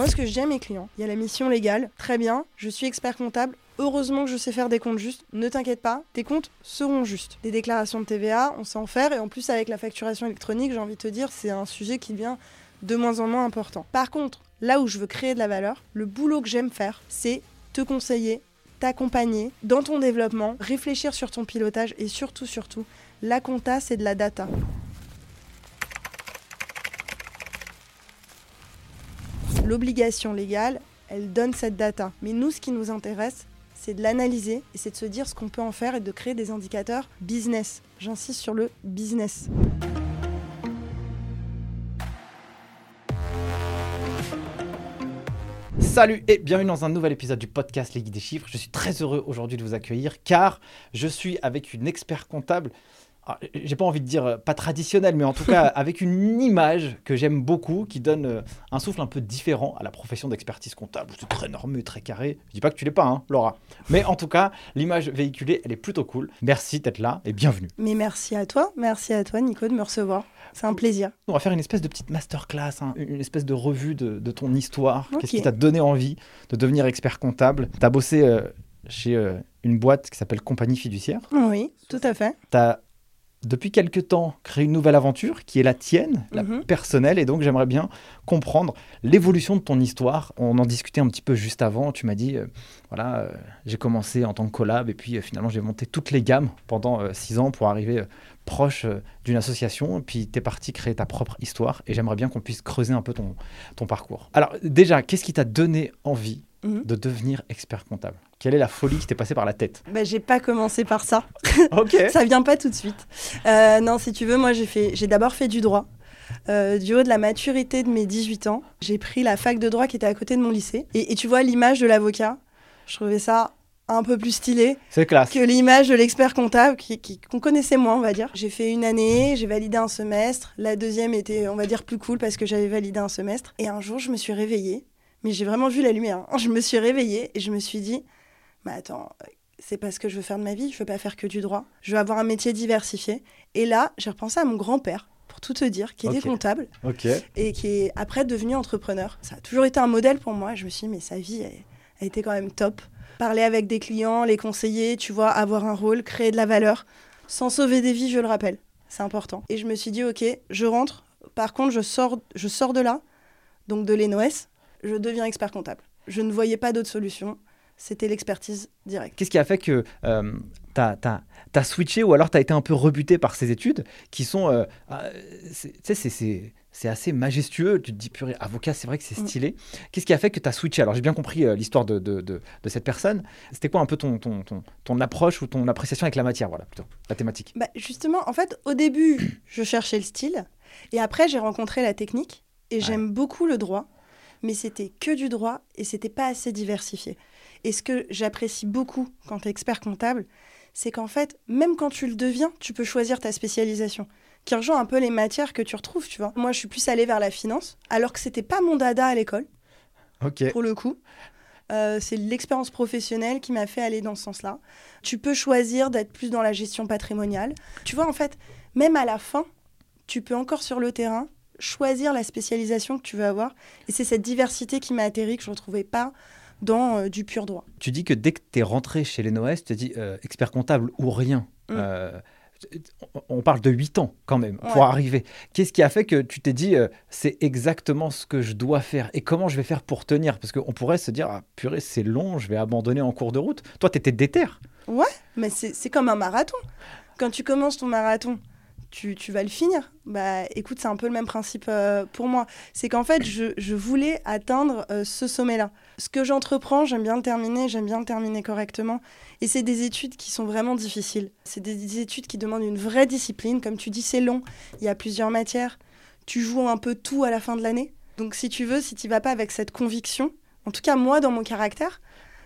Moi, ce que à mes clients, il y a la mission légale, très bien, je suis expert comptable, heureusement que je sais faire des comptes justes, ne t'inquiète pas, tes comptes seront justes. Des déclarations de TVA, on sait en faire, et en plus avec la facturation électronique, j'ai envie de te dire, c'est un sujet qui devient de moins en moins important. Par contre, là où je veux créer de la valeur, le boulot que j'aime faire, c'est te conseiller, t'accompagner dans ton développement, réfléchir sur ton pilotage et surtout, surtout, la compta, c'est de la data. L'obligation légale, elle donne cette data. Mais nous, ce qui nous intéresse, c'est de l'analyser et c'est de se dire ce qu'on peut en faire et de créer des indicateurs business. J'insiste sur le business. Salut et bienvenue dans un nouvel épisode du podcast Les Guides des Chiffres. Je suis très heureux aujourd'hui de vous accueillir car je suis avec une expert comptable j'ai pas envie de dire euh, pas traditionnel, mais en tout cas avec une image que j'aime beaucoup, qui donne euh, un souffle un peu différent à la profession d'expertise comptable. C'est très normé, très carré. Je dis pas que tu l'es pas, hein, Laura. Mais en tout cas, l'image véhiculée, elle est plutôt cool. Merci d'être là et bienvenue. Mais merci à toi, merci à toi, Nico, de me recevoir. C'est un plaisir. On va faire une espèce de petite masterclass, hein, une espèce de revue de, ton histoire. Qu'est-ce qui t'a donné envie de devenir expert comptable? Tu as bossé euh, chez une boîte qui s'appelle Compagnie Fiduciaire. Oui, tout à fait. Tu as depuis quelque temps créé une nouvelle aventure qui est la tienne, la mhm. personnelle, et donc j'aimerais bien comprendre l'évolution de ton histoire. On en discutait un petit peu juste avant, tu m'as dit, euh, voilà, euh, j'ai commencé en tant que collab, et puis euh, finalement j'ai monté toutes les gammes pendant six ans pour arriver proche d'une association, et puis tu es parti créer ta propre histoire, et j'aimerais bien qu'on puisse creuser un peu ton, ton parcours. Alors déjà, qu'est-ce qui t'a donné envie Mhm. de devenir expert comptable Quelle est la folie qui t'est passée par la tête? Bah, J'ai pas commencé par ça. Ok. ça vient pas tout de suite. Euh, non, si tu veux, moi j'ai fait, j'ai d'abord fait du droit. Euh, du haut de la maturité de mes 18 ans, j'ai pris la fac de droit qui était à côté de mon lycée. Et, tu vois l'image de l'avocat, je trouvais ça un peu plus stylé que l'image de l'expert comptable qu'on qui, qu'on connaissait moins, on va dire. J'ai fait une année, j'ai validé un semestre. La deuxième était, on va dire, plus cool parce que j'avais validé un semestre. Et un jour, je me suis réveillée mais j'ai vraiment vu la lumière. Je me suis réveillée et je me suis dit, mais attends, c'est pas ce que je veux faire de ma vie, je veux pas faire que du droit. Je veux avoir un métier diversifié. Et là, j'ai repensé à mon grand-père, pour tout te dire, qui était comptable et qui est après devenu entrepreneur. Ça a toujours été un modèle pour moi. Je me suis dit, mais sa vie, a été quand même top. Parler avec des clients, les conseiller, tu vois, avoir un rôle, créer de la valeur, sans sauver des vies, je le rappelle. C'est important. Et je me suis dit, ok, je rentre. Par contre, je sors, je sors de là, donc de l'ENOS, je deviens expert comptable. Je ne voyais pas d'autre solution. C'était l'expertise directe. Qu'est-ce qui a fait que euh, tu as, switché ou alors tu as été un peu rebuté par ces études qui sont. Euh, ah, c'est assez majestueux. Tu te dis, purée, avocat, c'est vrai que c'est mm. stylé. Qu'est-ce qui a fait que tu as switché? Alors, j'ai bien compris euh, l'histoire de, de, de, cette personne. C'était quoi un peu ton, ton, ton, ton, approche ou ton appréciation avec la matière, voilà, plutôt, la thématique? Bah, Justement, en fait, au début, je cherchais le style. Et après, j'ai rencontré la technique. Et j'aime beaucoup le droit mais c'était que du droit et c'était pas assez diversifié. Et ce que j'apprécie beaucoup quand tu es expert comptable, c'est qu'en fait, même quand tu le deviens, tu peux choisir ta spécialisation, qui rejoint un peu les matières que tu retrouves, tu vois. Moi, je suis plus allée vers la finance, alors que c'était pas mon dada à l'école, Ok. pour le coup. Euh, c'est l'expérience professionnelle qui m'a fait aller dans ce sens-là. Tu peux choisir d'être plus dans la gestion patrimoniale. Tu vois, en fait, même à la fin, tu peux encore sur le terrain choisir la spécialisation que tu veux avoir. Et c'est cette diversité qui m'a atterri, que je ne retrouvais pas dans euh, du pur droit. Tu dis que dès que tu es rentré chez les Noës, tu as dit euh, expert comptable ou rien. Mm. Euh, on parle de 8 ans quand même pour arriver. Qu'est-ce qui a fait que tu t'es dit c'est exactement ce que je dois faire et comment je vais faire pour tenir? Parce qu'on pourrait se dire ah, purée, c'est long, je vais abandonner en cours de route. Toi, tu étais déter. Ouais, mais c'est comme un marathon. Quand tu commences ton marathon, tu, vas le finir. Bah écoute, c'est un peu le même principe euh, pour moi. C'est qu'en fait, je, voulais atteindre euh, ce sommet-là. Ce que j'entreprends, j'aime bien le terminer, j'aime bien le terminer correctement. Et c'est des études qui sont vraiment difficiles. C'est des, études qui demandent une vraie discipline. Comme tu dis, c'est long. Il y a plusieurs matières. Tu joues un peu tout à la fin de l'année. Donc si tu veux, si tu vas pas avec cette conviction, en tout cas moi, dans mon caractère,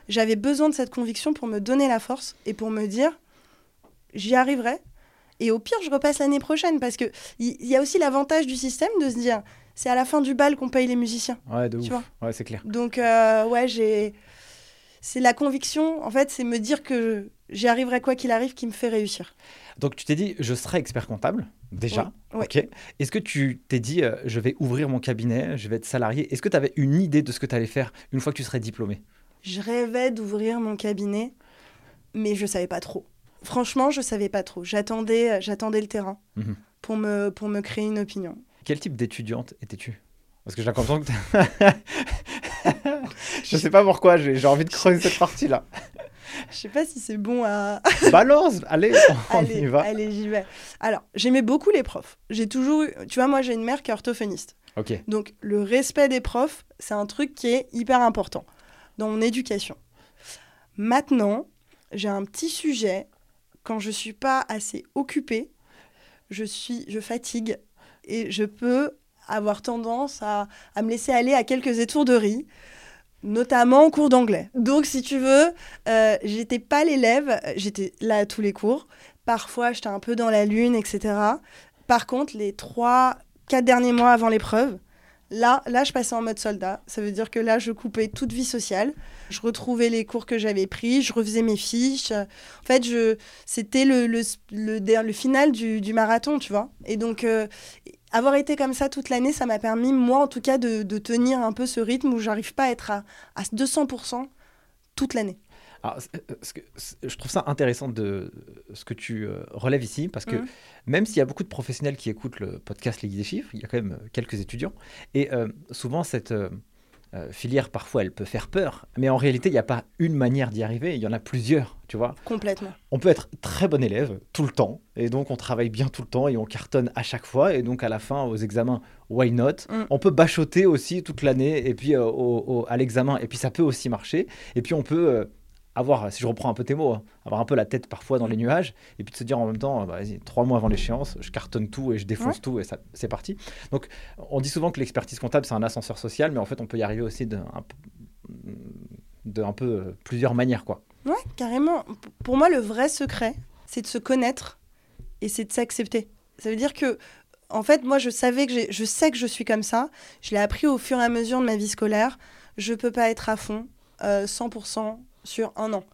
j'avais besoin de cette conviction pour me donner la force et pour me dire, j'y arriverai, et au pire, je repasse l'année prochaine parce qu'il y, y a aussi l'avantage du système de se dire c'est à la fin du bal qu'on paye les musiciens. Ouais, de ouf. ouais, c'est clair. Donc, euh, ouais, j'ai. C'est la conviction, en fait, c'est me dire que j'y arriverai quoi qu'il arrive qui me fait réussir. Donc tu t'es dit, je serai expert comptable, déjà. Ok. Est-ce que tu t'es dit, euh, je vais ouvrir mon cabinet, je vais être salarié? Est-ce que tu avais une idée de ce que tu allais faire une fois que tu serais diplômé? Je rêvais d'ouvrir mon cabinet, mais je savais pas trop. Franchement, je savais pas trop. J'attendais, euh, j'attendais le terrain mhm. pour, me, pour me créer une opinion. Quel type d'étudiante étais-tu? Parce que j'ai l'impression que... je sais pas pourquoi, j'ai envie de creuser cette partie-là. Je sais pas si c'est bon à. Balance Allez, on allez, y va. Allez, j'y vais. Alors, j'aimais beaucoup les profs. J'ai toujours eu. Tu vois, moi, j'ai une mère qui est orthophoniste. Ok. Donc, le respect des profs, c'est un truc qui est hyper important dans mon éducation. Maintenant, j'ai un petit sujet. Quand je suis pas assez occupée, je suis, je fatigue et je peux avoir tendance à, à me laisser aller à quelques étourderies notamment en cours d'anglais. Donc, si tu veux, euh, j'étais pas l'élève, j'étais là à tous les cours. Parfois, j'étais un peu dans la lune, etc. Par contre, les trois, quatre derniers mois avant l'épreuve, là, là, je passais en mode soldat. Ça veut dire que là, je coupais toute vie sociale. Je retrouvais les cours que j'avais pris, je refaisais mes fiches. En fait, je, c'était le, le, le, final du, du, marathon, tu vois. Et donc, euh, avoir été comme ça toute l'année, ça m'a permis, moi en tout cas, de, tenir un peu ce rythme où j'arrive pas à être à, à 200% toute l'année. Alors, euh, je trouve ça intéressant de ce que tu euh, relèves ici, parce que mmh. même s'il y a beaucoup de professionnels qui écoutent le podcast Ligue des chiffres, il y a quand même quelques étudiants. Et euh, souvent, cette, euh, filière, parfois, elle peut faire peur. Mais en réalité, il n'y a pas une manière d'y arriver, il y en a plusieurs, tu vois. Complètement. On peut être très bon élève tout le temps, et donc on travaille bien tout le temps, et on cartonne à chaque fois, et donc à la fin, aux examens, why not? Mm. On peut bachoter aussi toute l'année, et puis euh, à l'examen, et puis ça peut aussi marcher. Et puis on peut... Avoir, si je reprends un peu tes mots, hein, avoir un peu la tête parfois dans les nuages, et puis de se dire en même temps, bah, vas-y, trois mois avant l'échéance, je cartonne tout et je défonce tout et ça, c'est parti. Donc, on dit souvent que l'expertise comptable c'est un ascenseur social, mais en fait, on peut y arriver aussi de un peu euh, plusieurs manières, quoi. Ouais, carrément. Pour moi, le vrai secret, c'est de se connaître et c'est de s'accepter. Ça veut dire que en fait, moi, je savais que je sais que je suis comme ça. Je l'ai appris au fur et à mesure de ma vie scolaire. Je peux pas être à fond, 100% euh, sur un an.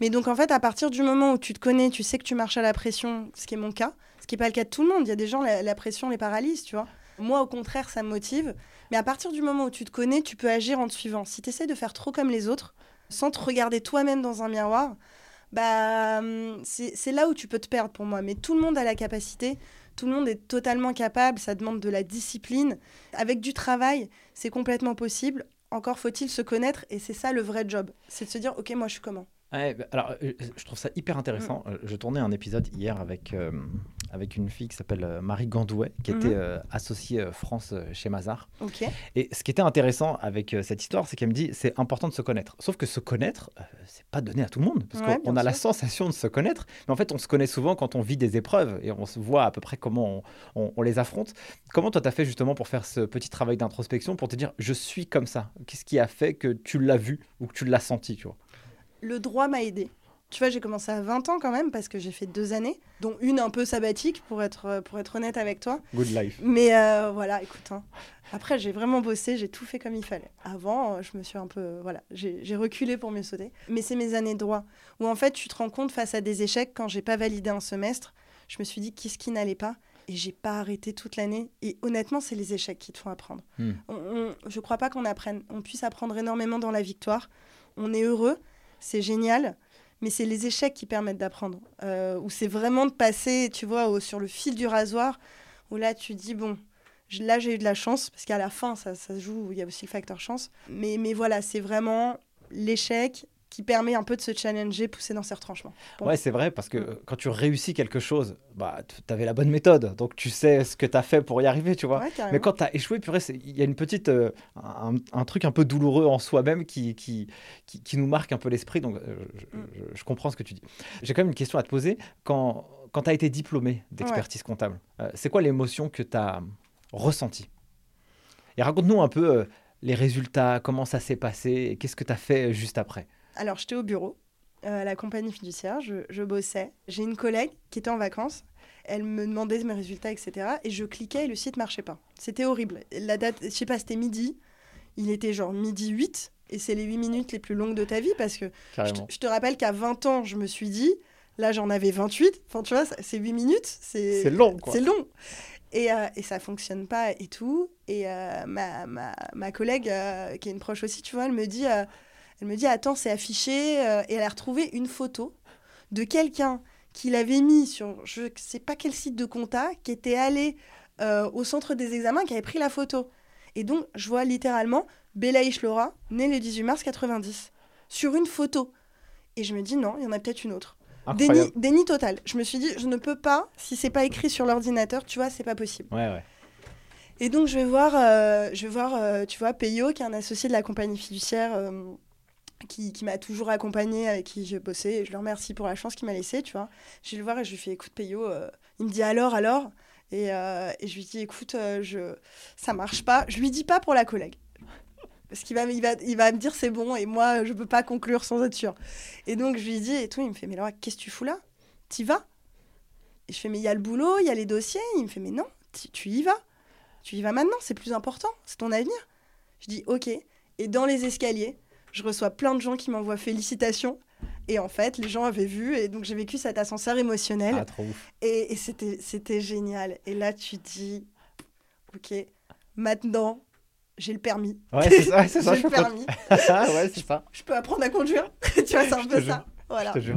Mais donc, en fait, à partir du moment où tu te connais, tu sais que tu marches à la pression, ce qui est mon cas, ce qui n'est pas le cas de tout le monde. Il y a des gens, la, pression les paralyse, tu vois. Moi, au contraire, ça me motive. Mais à partir du moment où tu te connais, tu peux agir en te suivant. Si tu essaies de faire trop comme les autres, sans te regarder toi-même dans un miroir, bah, hum, c'est là où tu peux te perdre pour moi. Mais tout le monde a la capacité, tout le monde est totalement capable, ça demande de la discipline. Avec du travail, c'est complètement possible encore faut-il se connaître et c'est ça le vrai job. C'est de se dire, ok, moi je suis comment? Bah, alors, euh, je trouve ça hyper intéressant. Mm. Euh, je tournais un épisode hier avec, euh, avec une fille qui s'appelle Marie Gandouet, qui mm-hmm. était associée France chez Mazar. Et ce qui était intéressant avec cette histoire, c'est qu'elle me dit c'est important de se connaître. Sauf que se connaître, c'est pas donné à tout le monde. Parce qu'on a la sensation de se connaître, mais en fait, on se connaît souvent quand on vit des épreuves et on se voit à peu près comment on, on les affronte. Comment toi, tu as fait justement pour faire ce petit travail d'introspection, pour te dire je suis comme ça? Qu'est-ce qui a fait que tu l'as vu ou que tu l'as senti tu vois? Le droit m'a aidé. Tu vois, j'ai commencé à 20 ans quand même parce que j'ai fait deux années, dont une un peu sabbatique pour être, euh, pour être honnête avec toi. Good life. Mais euh, voilà, écoute. Hein. Après, j'ai vraiment bossé, j'ai tout fait comme il fallait. Avant, euh, je me suis un peu. Voilà, j'ai reculé pour mieux sauter. Mais c'est mes années de droit où en fait, tu te rends compte face à des échecs quand j'ai pas validé un semestre. Je me suis dit qu'est-ce qui n'allait pas et j'ai pas arrêté toute l'année. Et honnêtement, c'est les échecs qui te font apprendre. Hmm. je crois pas qu'on apprenne. On puisse apprendre énormément dans la victoire. On est heureux, c'est génial, mais c'est les échecs qui permettent d'apprendre. Euh, c'est vraiment de passer, tu vois, sur le fil du rasoir, où là, tu dis, bon, là, j'ai eu de la chance, parce qu'à la fin, ça, ça se joue, il y a aussi le facteur chance. Mais, mais voilà, c'est vraiment l'échec, qui permet un peu de se challenger, pousser dans ses retranchements. Ouais, c'est vrai, parce que mm. quand tu réussis quelque chose, bah, tu avais la bonne méthode, donc tu sais ce que tu as fait pour y arriver, tu vois. Mais quand tu as échoué, il y a une petite, euh, un, truc un peu douloureux en soi-même qui qui, qui, nous marque un peu l'esprit, donc euh, mm. je, comprends ce que tu dis. J'ai quand même une question à te poser. Quand, quand tu as été diplômé d'expertise comptable, euh, c'est quoi l'émotion que tu as ressentie? Et raconte-nous un peu les résultats, comment ça s'est passé, et qu'est-ce que tu as fait juste après? Alors, j'étais au bureau, euh, à la compagnie fiduciaire, je, bossais. J'ai une collègue qui était en vacances. Elle me demandait mes résultats, etc. Et je cliquais et le site marchait pas. C'était horrible. La date, je sais pas, c'était midi. Il était genre midi 8. Et c'est les 8 minutes les plus longues de ta vie parce que je, te rappelle qu'à 20 ans, je me suis dit, Là, j'en avais 28. Enfin, tu vois, c'est 8 minutes. C'est long, C'est long. Et, euh, et, ça fonctionne pas et tout. Et euh, ma, ma, ma, collègue, euh, qui est une proche aussi, tu vois, elle me dit, elle me dit attends, c'est affiché. et elle a retrouvé une photo de quelqu'un qui l'avait mis sur je sais pas quel site de compta, qui était allé au centre des examens, qui avait pris la photo. Et donc, je vois littéralement Belaïch Laura, née le 18 mars 90, sur une photo. Et je me dis non, il y en a peut-être une autre. Déni, total. Je me suis dit, je ne peux pas, si c'est pas écrit sur l'ordinateur, tu vois, c'est pas possible. Ouais, ouais. Et donc, je vais voir, euh, je vais voir euh, tu vois, Peyo, qui est un associé de la compagnie fiduciaire, euh, qui, m'a toujours accompagné, avec qui j'ai bossé. Et je le remercie pour la chance qu'il m'a laissée, tu vois. Je vais le voir et je lui fais, écoute, Peyo, il me dit alors, alors? Et, et, je lui dis, écoute, je, ça marche pas. Je lui dis pas pour la collègue parce qu'il va, il va, il va me dire c'est bon et moi je peux pas conclure sans être sûr. Et donc je lui dis et tout, il me fait mais Laura, qu'est-ce que tu fous là? Tu vas? Et je fais mais il y a le boulot, il y a les dossiers. Il me fait mais non, tu y vas. Tu y vas maintenant, c'est plus important, c'est ton avenir. Je dis ok. Et dans les escaliers, je reçois plein de gens qui m'envoient félicitations. Et en fait, les gens avaient vu, et donc j'ai vécu cet ascenseur émotionnel. Ah, trop ouf. Et, et c'était génial. Et là, tu dis, ok, maintenant, j'ai le permis. Ouais, c'est ça, c'est ça. j'ai le permis. ouais, c'est ça. Je peux apprendre à conduire. tu vois, c'est un peu ça. Voilà. Je te jure.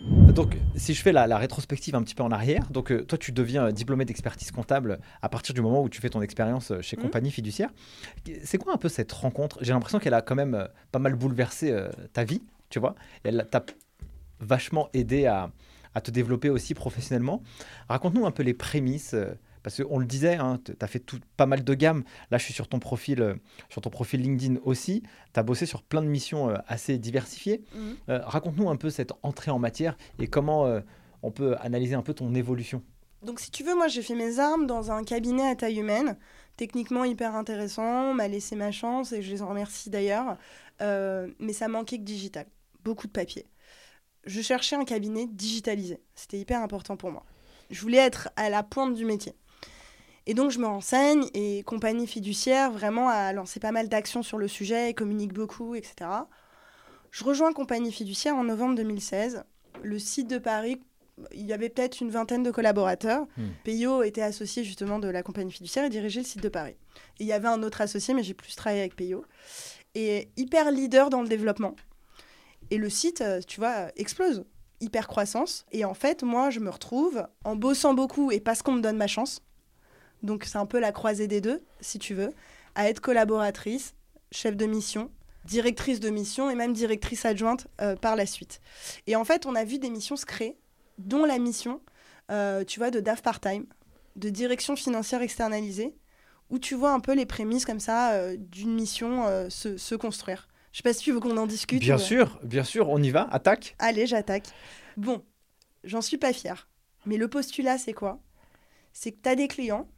Donc, si je fais la, rétrospective un petit peu en arrière, donc euh, toi, tu deviens euh, diplômé d'expertise comptable à partir du moment où tu fais ton expérience euh, chez mmh. Compagnie Fiduciaire. C'est quoi un peu cette rencontre? J'ai l'impression qu'elle a quand même pas mal bouleversé ta vie, tu vois? Elle t'a vachement aidé à, à, te développer aussi professionnellement. Raconte-nous un peu les prémices parce qu'on le disait, hein, tu as fait tout, pas mal de gammes. Là, je suis sur ton profil, euh, sur ton profil LinkedIn aussi. Tu as bossé sur plein de missions euh, assez diversifiées. Mhm. Euh, raconte-nous un peu cette entrée en matière et comment on peut analyser un peu ton évolution. Donc, si tu veux, moi, j'ai fait mes armes dans un cabinet à taille humaine, techniquement hyper intéressant. On m'a laissé ma chance et je les en remercie d'ailleurs. mais ça manquait que digital, beaucoup de papier. Je cherchais un cabinet digitalisé. C'était hyper important pour moi. Je voulais être à la pointe du métier. Et donc, je me renseigne et Compagnie Fiduciaire, vraiment, a lancé pas mal d'actions sur le sujet, communique beaucoup, etc. Je rejoins Compagnie Fiduciaire en novembre 2016. Le site de Paris, il y avait peut-être une vingtaine de collaborateurs. Hmm. Payot était associé justement de la Compagnie Fiduciaire et dirigeait le site de Paris. il y avait un autre associé, mais j'ai plus travaillé avec Payot. Et hyper leader dans le développement. Et le site, euh, tu vois, explose hyper croissance. Et en fait, moi, je me retrouve en bossant beaucoup et parce qu'on me donne ma chance, donc c'est un peu la croisée des deux, si tu veux, à être collaboratrice, chef de mission, directrice de mission et même directrice adjointe euh, par la suite. Et en fait, on a vu des missions se créer, dont la mission, euh, tu vois, de DAF part-time, de direction financière externalisée, où tu vois un peu les prémices comme ça euh, d'une mission se, se, construire. Je sais pas si tu veux qu'on en discute. Bien sûr, bien sûr, on y va, attaque. Allez, j'attaque. Bon, j'en suis pas fière. Mais le postulat, c'est quoi? C'est que tu as des clients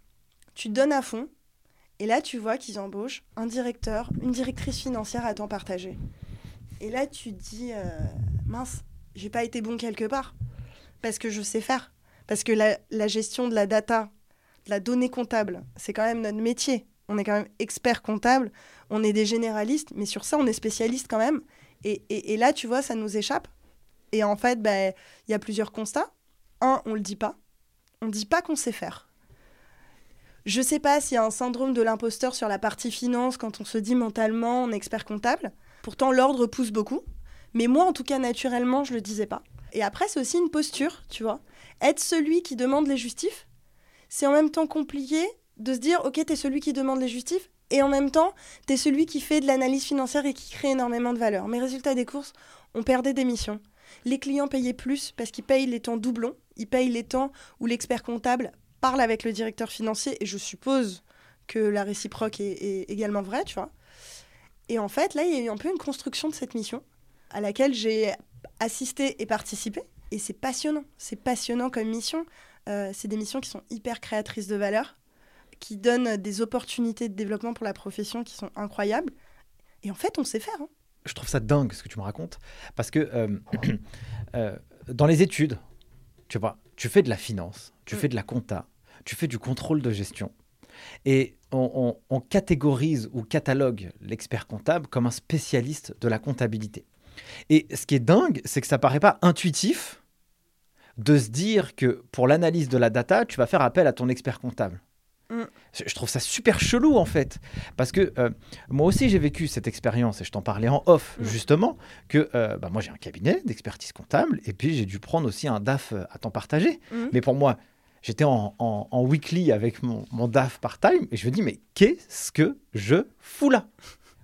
tu donnes à fond, et là, tu vois qu'ils embauchent un directeur, une directrice financière à temps partagé. Et là, tu te dis, euh, mince, j'ai pas été bon quelque part. Parce que je sais faire. Parce que la, gestion de la data, de la donnée comptable, c'est quand même notre métier. On est quand même expert comptable, on est des généralistes, mais sur ça, on est spécialiste quand même. Et, là, tu vois, ça nous échappe. Et en fait, bah, il y a plusieurs constats. Un, on le dit pas. On dit pas qu'on sait faire. Je sais pas s'il y a un syndrome de l'imposteur sur la partie finance quand on se dit mentalement est expert comptable. Pourtant, l'ordre pousse beaucoup. Mais moi, en tout cas, naturellement, je le disais pas. Et après, c'est aussi une posture, tu vois. Être celui qui demande les justifs, c'est en même temps compliqué de se dire, ok, t'es celui qui demande les justifs, et en même temps, t'es celui qui fait de l'analyse financière et qui crée énormément de valeur. Mais résultat des courses, on perdait des missions. Les clients payaient plus parce qu'ils payent les temps doublons, ils payent les temps où l'expert comptable parle avec le directeur financier et je suppose que la réciproque est, également vraie, tu vois. Et en fait, là, il y a eu un peu une construction de cette mission à laquelle j'ai assisté et participé. Et c'est passionnant. C'est passionnant comme mission. c'est des missions qui sont hyper créatrices de valeur, qui donnent des opportunités de développement pour la profession qui sont incroyables. Et en fait, on sait faire. Hein. Je trouve ça dingue ce que tu me racontes, parce que dans les études, tu vois, tu fais de la finance, tu mm. fais de la compta, tu fais du contrôle de gestion. Et on, catégorise ou catalogue l'expert comptable comme un spécialiste de la comptabilité. Et ce qui est dingue, c'est que ça paraît pas intuitif de se dire que pour l'analyse de la data, tu vas faire appel à ton expert comptable. Mm. Je trouve ça super chelou en fait, parce que euh, moi aussi j'ai vécu cette expérience et je t'en parlais en off mm. justement que euh, bah, moi j'ai un cabinet d'expertise comptable et puis j'ai dû prendre aussi un DAF à temps partagé. Mm. Mais pour moi, j'étais en, weekly avec mon, DAF part-time et je me dis, mais qu'est-ce que je fous là?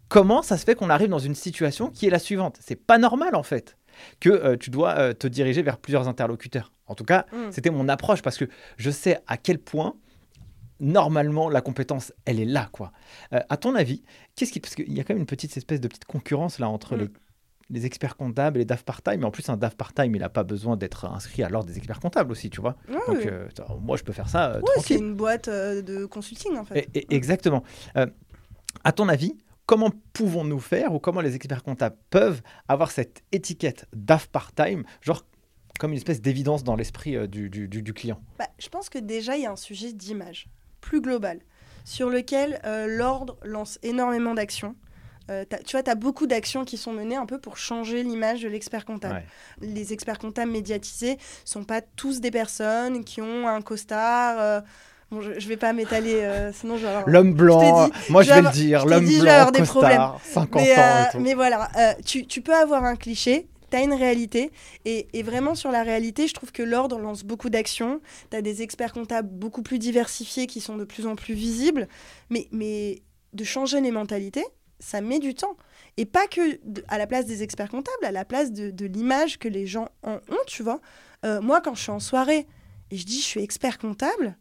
Comment ça se fait qu'on arrive dans une situation qui est la suivante? C'est pas normal en fait que euh, tu dois euh, te diriger vers plusieurs interlocuteurs. En tout cas, mm. c'était mon approche parce que je sais à quel point normalement la compétence elle est là quoi. Euh, à ton avis, qu'est-ce qui parce qu'il y a quand même une petite espèce de petite concurrence là entre mm. les les experts comptables et les DAF part-time. Mais en plus, un DAF part-time, il n'a pas besoin d'être inscrit à l'ordre des experts comptables aussi, tu vois. Donc, euh, moi, je peux faire ça euh, c'est une boîte euh, de consulting, en fait. exactement. à ton avis, comment pouvons-nous faire ou comment les experts comptables peuvent avoir cette étiquette DAF part-time, genre comme une espèce d'évidence dans l'esprit du, du, client? Bah, Je pense que déjà, il y a un sujet d'image plus global sur lequel l'ordre lance énormément d'actions. Euh, tu vois, tu as beaucoup d'actions qui sont menées un peu pour changer l'image de l'expert comptable. Les experts comptables médiatisés sont pas tous des personnes qui ont un costard. Euh, bon, je, ne vais pas m'étaler, euh, sinon je vais avoir... L'homme blanc, moi je vais le dire, l'homme blanc, des problèmes. 50 mais, ans et tout. Mais voilà, tu, tu, peux avoir un cliché, tu as une réalité. Et, et, vraiment, sur la réalité, je trouve que l'ordre lance beaucoup d'actions. Tu as des experts comptables beaucoup plus diversifiés qui sont de plus en plus visibles. Mais, mais de changer les mentalités, ça met du temps. Et pas que à la place des experts comptables, à la place de, l'image que les gens en ont, tu vois. Euh, moi, quand je suis en soirée et je dis je suis expert comptable,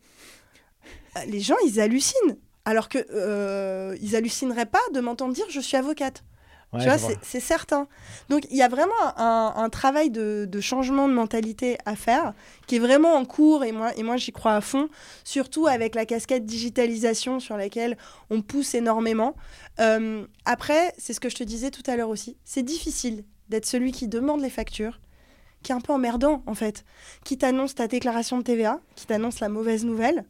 euh, les gens, ils hallucinent. Alors que euh, ils hallucineraient pas de m'entendre dire je suis avocate tu vois, c'est certain. Donc, il y a vraiment un, travail de, changement de mentalité à faire qui est vraiment en cours et moi, et moi j'y crois à fond, surtout avec la casquette digitalisation sur laquelle on pousse énormément. Euh, après, c'est ce que je te disais tout à l'heure aussi, c'est difficile d'être celui qui demande les factures, qui est un peu emmerdant en fait, qui t'annonce ta déclaration de TVA, qui t'annonce la mauvaise nouvelle,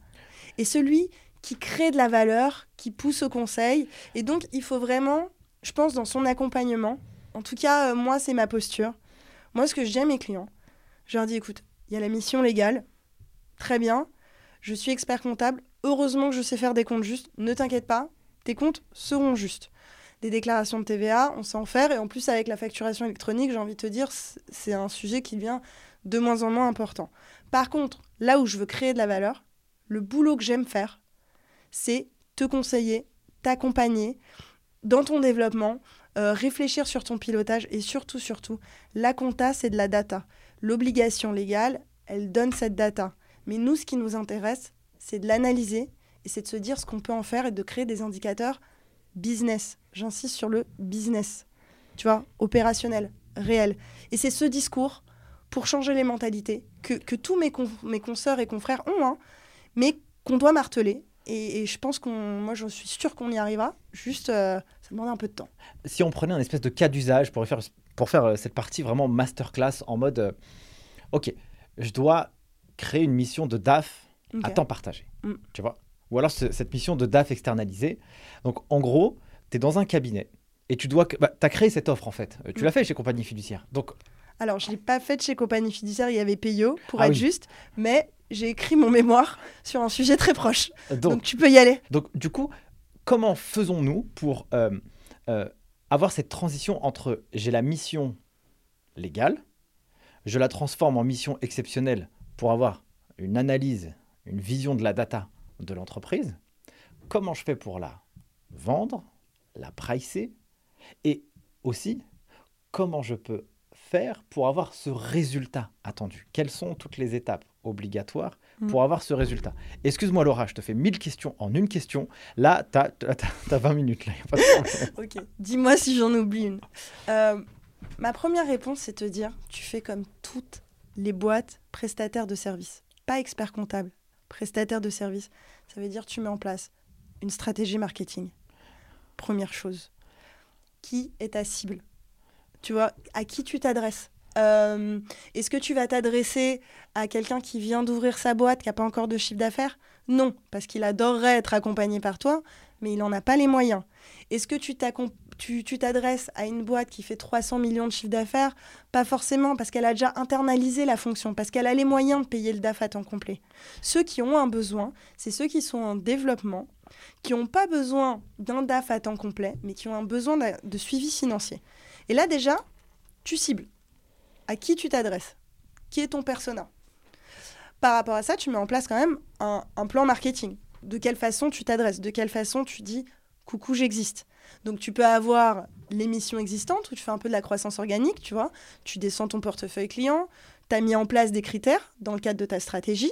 et celui qui crée de la valeur, qui pousse au conseil. Et donc, il faut vraiment je pense, dans son accompagnement. En tout cas, euh, moi, c'est ma posture. Moi, ce que je mes clients, je leur dis, écoute, il y a la mission légale, très bien, je suis expert comptable, heureusement que je sais faire des comptes justes, ne t'inquiète pas, tes comptes seront justes. Des déclarations de TVA, on sait en faire, et en plus avec la facturation électronique, j'ai envie de te dire, c'est un sujet qui devient de moins en moins important. Par contre, là où je veux créer de la valeur, le boulot que j'aime faire, c'est te conseiller, t'accompagner, dans ton développement, euh, réfléchir sur ton pilotage et surtout, surtout, la compta, c'est de la data. L'obligation légale, elle donne cette data. Mais nous, ce qui nous intéresse, c'est de l'analyser et c'est de se dire ce qu'on peut en faire et de créer des indicateurs business. J'insiste sur le business, tu vois, opérationnel, réel. Et c'est ce discours pour changer les mentalités que, tous mes, mes consoeurs et confrères ont, hein, mais qu'on doit marteler et, je pense qu'on, moi, je suis sûre qu'on y arrivera. Juste, euh, ça demande un peu de temps. Si on prenait un espèce de cas d'usage pour faire, pour faire euh, cette partie vraiment masterclass en mode, euh, ok, je dois créer une mission de DAF à temps partagé. Mm. Tu vois Ou alors cette mission de DAF externalisée. Donc, en gros, tu es dans un cabinet et tu dois. Bah, tu as créé cette offre en fait. Tu mm. l'as fait chez Compagnie Fiduciaire. Donc, alors, je ne l'ai pas faite chez Compagnie Fiduciaire, il y avait Payo, pour ah être juste, mais j'ai écrit mon mémoire sur un sujet très proche. Donc, tu peux y aller. Donc du coup, comment faisons-nous pour euh, euh, avoir cette transition entre j'ai la mission légale, je la transforme en mission exceptionnelle pour avoir une analyse, une vision de la data de l'entreprise, comment je fais pour la vendre, la pricer, et aussi comment je peux faire pour avoir ce résultat attendu? Quelles sont toutes les étapes obligatoires mm. pour avoir ce résultat Excuse-moi Laura, je te fais 1000 questions en une question. Là, tu as, 20 minutes. Là, ok, dis-moi si j'en oublie une. Euh, ma première réponse, c'est te dire, tu fais comme toutes les boîtes prestataires de services. pas expert comptable, prestataire de service. Ça veut dire tu mets en place une stratégie marketing. Première chose. Qui est ta cible? Tu vois, à qui tu t'adresses? Euh, Est-ce que tu vas t'adresser à quelqu'un qui vient d'ouvrir sa boîte, qui n'a pas encore de chiffre d'affaires? Non, parce qu'il adorerait être accompagné par toi, mais il n'en a pas les moyens. Est-ce que tu t'adresses à une boîte qui fait 300 millions de chiffre d'affaires? Pas forcément, parce qu'elle a déjà internalisé la fonction, parce qu'elle a les moyens de payer le DAF à temps complet. Ceux qui ont un besoin, c'est ceux qui sont en développement, qui n'ont pas besoin d'un DAF à temps complet, mais qui ont un besoin de suivi financier. Et là déjà, tu cibles. À qui tu t'adresses Qui est ton persona Par rapport à ça, tu mets en place quand même un, plan marketing. De quelle façon tu t'adresses De quelle façon tu dis coucou, j'existe. Donc tu peux avoir l'émission existante où tu fais un peu de la croissance organique, tu vois. Tu descends ton portefeuille client, tu as mis en place des critères dans le cadre de ta stratégie,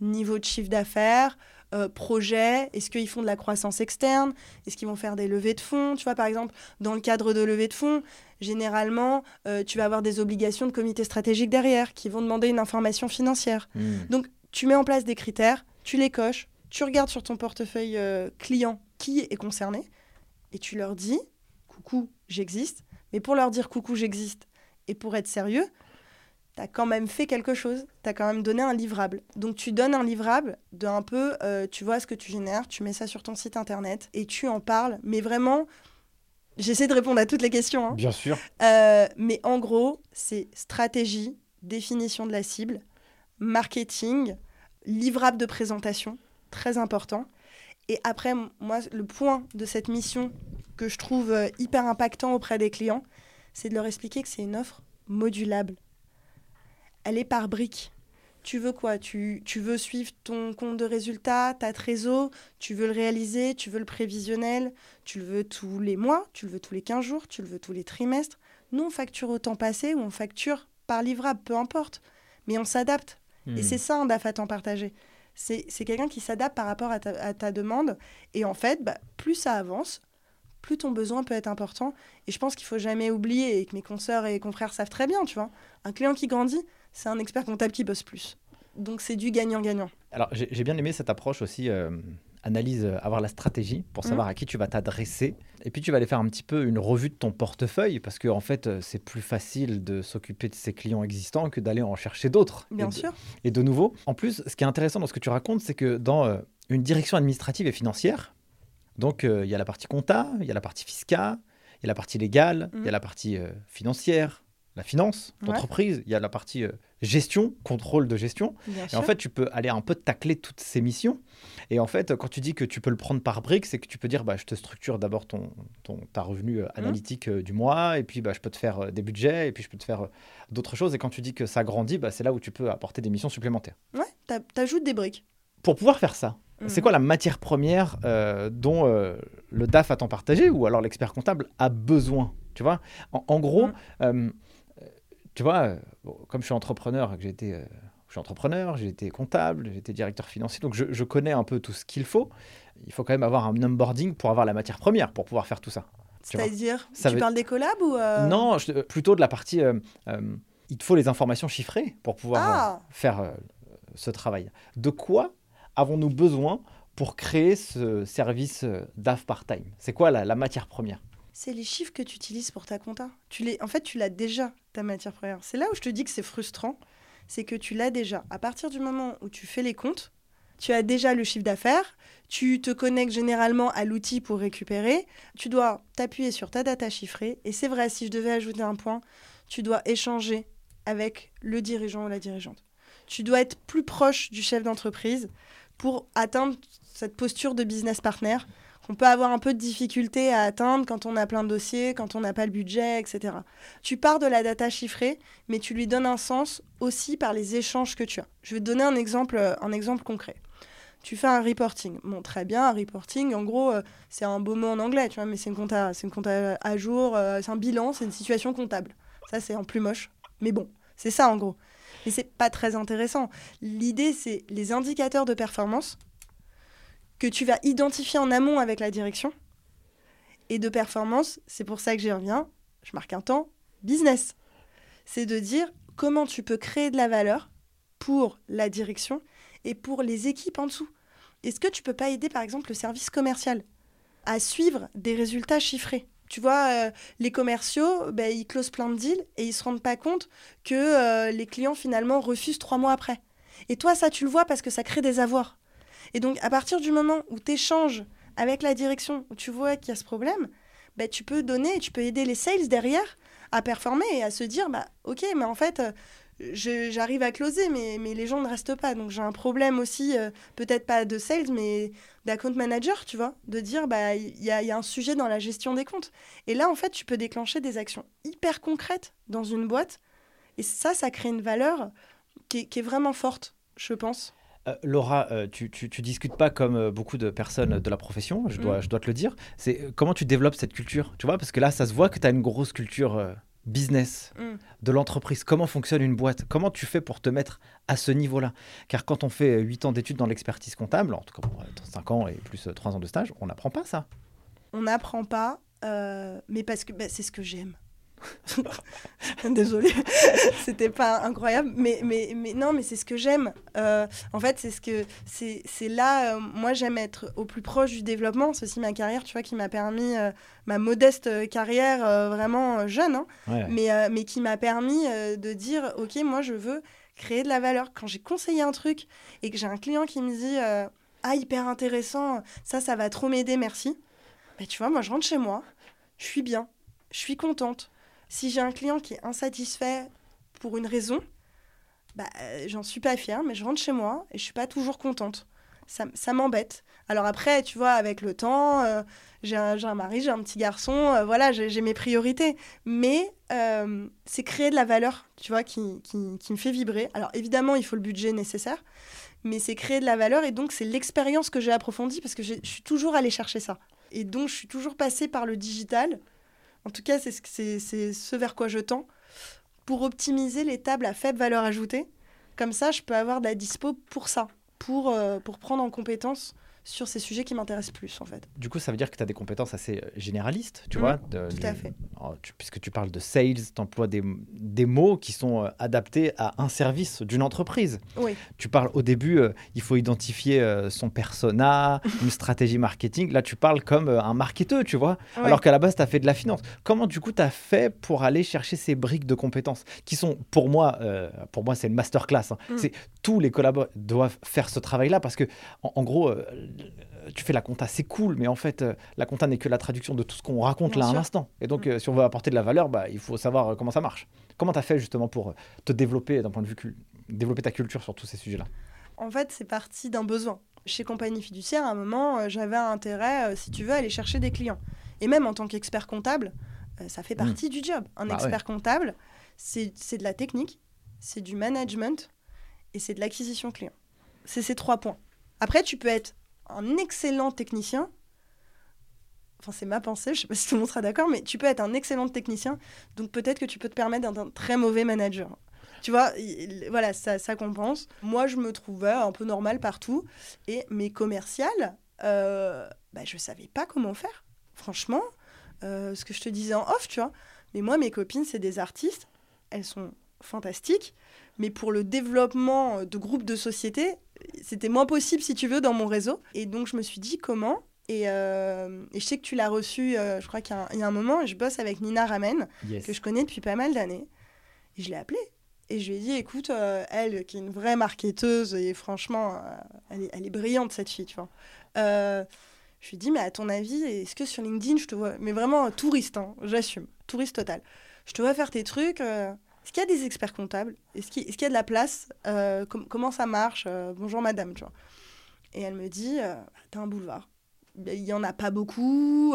niveau de chiffre d'affaires, euh, projet, est-ce qu'ils font de la croissance externe, est-ce qu'ils vont faire des levées de fonds, tu vois par exemple dans le cadre de levée de fonds, généralement euh, tu vas avoir des obligations de comité stratégique derrière qui vont demander une information financière. Hmm. Donc tu mets en place des critères, tu les coches, tu regardes sur ton portefeuille euh, client qui est concerné et tu leur dis coucou, j'existe. Mais pour leur dire coucou, j'existe et pour être sérieux, tu as quand même fait quelque chose, tu as quand même donné un livrable. Donc tu donnes un livrable de un peu, euh, tu vois ce que tu génères, tu mets ça sur ton site internet et tu en parles. Mais vraiment, j'essaie de répondre à toutes les questions. Hein. Bien sûr. Euh, mais en gros, c'est stratégie, définition de la cible, marketing, livrable de présentation très important. Et après, moi, le point de cette mission que je trouve euh, hyper impactant auprès des clients, c'est de leur expliquer que c'est une offre modulable. Elle est par briques. Tu veux quoi? Tu, tu, veux suivre ton compte de résultat, ta trésor, tu veux le réaliser, tu veux le prévisionnel, tu le veux tous les mois, tu le veux tous les 15 jours, tu le veux tous les trimestres? Nous, on facture au temps passé ou on facture par livrable, peu importe. Mais on s'adapte. Et hmm. c'est ça un DAF à temps partagé c'est quelqu'un qui s'adapte par rapport à ta, demande. Et en fait, bah, plus ça avance, plus ton besoin peut être important. Et je pense qu'il faut jamais oublier, et que mes consoeurs et confrères savent très bien, tu vois, un client qui grandit, c'est un expert comptable qui bosse plus. Donc c'est du gagnant-gagnant. Alors j'ai bien aimé cette approche aussi. Euh, analyse, euh, avoir la stratégie pour savoir mmh. à qui tu vas t'adresser. Et puis tu vas aller faire un petit peu une revue de ton portefeuille parce qu'en en fait, euh, c'est plus facile de s'occuper de ses clients existants que d'aller en chercher d'autres. Bien sûr. et de nouveau. En plus, ce qui est intéressant dans ce que tu racontes, c'est que dans euh, une direction administrative et financière, donc il y a la partie compta, il y a la partie fiscale, il y a la partie légale, il y a mmh. la partie financière, la finance, l'entreprise, il y a la partie gestion, contrôle de gestion. et en fait, tu peux aller un peu tacler toutes ces missions. Et en fait, quand tu dis que tu peux le prendre par briques, c'est que tu peux dire, bah, je te structure d'abord ton, ton, ta revenu euh, mmh. analytique euh, du mois, et puis bah, je peux te faire euh, des budgets, et puis je peux te faire d'autres choses. Et quand tu dis que ça grandit, bah, c'est là où tu peux apporter des missions supplémentaires. Ouais, t'ajoutes des briques. Pour pouvoir faire ça, mmh. c'est quoi la matière première dont le DAF a tant partagé, ou alors l'expert comptable a besoin Tu vois, en, gros, mmh tu vois, euh, comme je suis entrepreneur, que j'ai été, euh, je suis entrepreneur, comptable, j'ai été directeur financier, donc je, connais un peu tout ce qu'il faut. Il faut quand même avoir un onboarding pour avoir la matière première pour pouvoir faire tout ça. C'est-à-dire, tu, parles des collabs ou euh? Non, plutôt de la partie. il te faut les informations chiffrées pour pouvoir ah faire ce travail. De quoi avons-nous besoin pour créer ce service DAF part-time C'est quoi la matière première? C'est les chiffres que tu utilises pour ta compta. Tu les, en fait, tu l'as déjà, ta matière première. C'est là où je te dis que c'est frustrant, c'est que tu l'as déjà. À partir du moment où tu fais les comptes, tu as déjà le chiffre d'affaires, tu te connectes généralement à l'outil pour récupérer, tu dois t'appuyer sur ta data chiffrée. Et c'est vrai, si je devais ajouter un point, tu dois échanger avec le dirigeant ou la dirigeante. Tu dois être plus proche du chef d'entreprise pour atteindre cette posture de business partner qu'on peut avoir un peu de difficulté à atteindre quand on a plein de dossiers, quand on n'a pas le budget, etc. Tu pars de la data chiffrée, mais tu lui donnes un sens aussi par les échanges que tu as. Je vais te donner un exemple, euh, un exemple concret. Tu fais un reporting. Bon, très bien, un reporting, en gros, euh, c'est un beau mot en anglais, tu vois, mais c'est une compta, à jour, euh, c'est un bilan, c'est une situation comptable. Ça, c'est en plus moche. Mais bon, c'est ça en gros. Mais c'est pas très intéressant. L'idée, c'est les indicateurs de performance que tu vas identifier en amont avec la direction. Et de performance, c'est pour ça que j'y reviens, je marque un temps, business. C'est de dire comment tu peux créer de la valeur pour la direction et pour les équipes en dessous. Est-ce que tu peux pas aider, par exemple, le service commercial à suivre des résultats chiffrés? Tu vois, euh, les commerciaux, ben, ils closent plein de deals et ils se rendent pas compte que euh, les clients finalement refusent trois mois après. Et toi, ça, tu le vois parce que ça crée des avoirs. Et donc, à partir du moment où tu échanges avec la direction, où tu vois qu'il y a ce problème, ben, tu peux donner, tu peux aider les sales derrière à performer et à se dire, bah, ok, mais en fait, euh, j'arrive à closer, mais, mais les gens ne restent pas. Donc j'ai un problème aussi, euh, peut-être pas de sales, mais d'account manager, tu vois, de dire, bah il y a, un sujet dans la gestion des comptes. Et là, en fait, tu peux déclencher des actions hyper concrètes dans une boîte. Et ça, ça crée une valeur qui est vraiment forte, je pense. Euh, Laura, euh, tu, tu, tu, discutes pas comme beaucoup de personnes de la profession, je dois, mm. je dois te le dire. C'est comment tu développes cette culture, tu vois? Parce que là, ça se voit que tu as une grosse culture business mm. de l'entreprise, comment fonctionne une boîte, comment tu fais pour te mettre à ce niveau-là? Car quand on fait 8 ans d'études dans l'expertise comptable, en tout cas 5 ans et plus 3 ans de stage, on n'apprend pas ça. On n'apprend pas, euh, mais parce que bah, c'est ce que j'aime. Désolée, c'était pas incroyable, mais, mais, mais non, mais c'est ce que j'aime. Euh, en fait, c'est ce que c'est là, euh, moi j'aime être au plus proche du développement. C'est aussi ma carrière, tu vois, qui m'a permis, euh, ma modeste carrière vraiment jeune, hein, mais, mais qui m'a permis de dire, ok, moi je veux créer de la valeur. Quand j'ai conseillé un truc et que j'ai un client qui me dit, ah hyper intéressant, ça, ça va trop m'aider, merci. Mais tu vois, moi je rentre chez moi, je suis bien, je suis contente si j'ai un client qui est insatisfait pour une raison, bah, euh, j'en suis pas fière, mais je rentre chez moi et je suis pas toujours contente. Ça, ça m'embête. Alors après, tu vois, avec le temps, euh, j'ai un, un, mari, j'ai un petit garçon, euh, voilà, j'ai mes priorités. Mais c'est créer de la valeur, tu vois, qui, qui, qui, me fait vibrer. Alors évidemment, il faut le budget nécessaire, mais c'est créer de la valeur et donc c'est l'expérience que j'ai approfondie parce que je suis toujours allée chercher ça. Et donc je suis toujours passée par le digital en tout cas, c'est ce vers quoi je tends pour optimiser les tables à faible valeur ajoutée. Comme ça, je peux avoir de la dispo pour ça, pour, euh, pour prendre en compétence sur ces sujets qui m'intéressent plus en fait. Du coup, ça veut dire que tu as des compétences assez euh, généralistes, tu mmh, vois de, Tout à fait. Oh, puisque tu parles de sales, tu emploies des, des, mots qui sont euh, adaptés à un service d'une entreprise. Oui. Tu parles au début, euh, il faut identifier son persona, une stratégie marketing. Là, tu parles comme un marketeur, tu vois, alors qu'à la base, tu as fait de la finance. Comment du coup, tu as fait pour aller chercher ces briques de compétences qui sont, pour moi, pour moi c'est une masterclass. Hein. Mmh. C'est tous les collaborateurs doivent faire ce travail-là parce que, en gros, tu fais la compta, c'est cool, mais en fait, euh, la compta n'est que la traduction de tout ce qu'on raconte là à l'instant. Et donc, mm. euh, si on veut apporter de la valeur, bah, il faut savoir euh, comment ça marche. Comment tu as fait justement pour te développer d'un point de vue développer ta culture sur tous ces sujets-là? En fait, c'est parti d'un besoin. Chez Compagnie Fiduciaire, à un moment, j'avais un intérêt, si tu veux, à aller chercher des clients. Et même en tant qu'expert comptable, ça fait mm. partie du job. Un bah expert comptable, c'est de la technique, c'est du management et c'est de l'acquisition client. C'est ces trois points. Après, tu peux être un excellent technicien. Enfin, c'est ma pensée, je sais pas si tout le monde sera d'accord, mais tu peux être un excellent technicien, donc peut-être que tu peux te permettre d'être un très mauvais manager. Tu vois, voilà, ça, ça compense. Moi, je me trouvais un peu normal partout, et mes commerciales, euh, bah, je savais pas comment faire, franchement. Euh, ce que je te disais en off, tu vois. Mais moi, mes copines, c'est des artistes, elles sont fantastiques, mais pour le développement de groupes de société, c'était moins possible, si tu veux, dans mon réseau. Et donc, je me suis dit, comment? Et, euh, et, je sais que tu l'as reçu, euh, je crois qu'il y, a un moment, je bosse avec Nina Ramen, que je connais depuis pas mal d'années. Et je l'ai appelée. Et je lui ai dit, écoute, euh, elle, qui est une vraie marketeuse, et franchement, elle est, elle, est, brillante, cette fille, tu vois. je lui ai dit, mais à ton avis, est-ce que sur LinkedIn, je te vois... Mais vraiment, touriste, hein, j'assume, touriste total. Je te vois faire tes trucs est-ce qu'il y a des experts comptables? Est-ce qu'il y a de la place euh, Comment ça marche euh, Bonjour madame, tu vois? Et elle me dit, euh, t'as un boulevard. Il n'y en a pas beaucoup,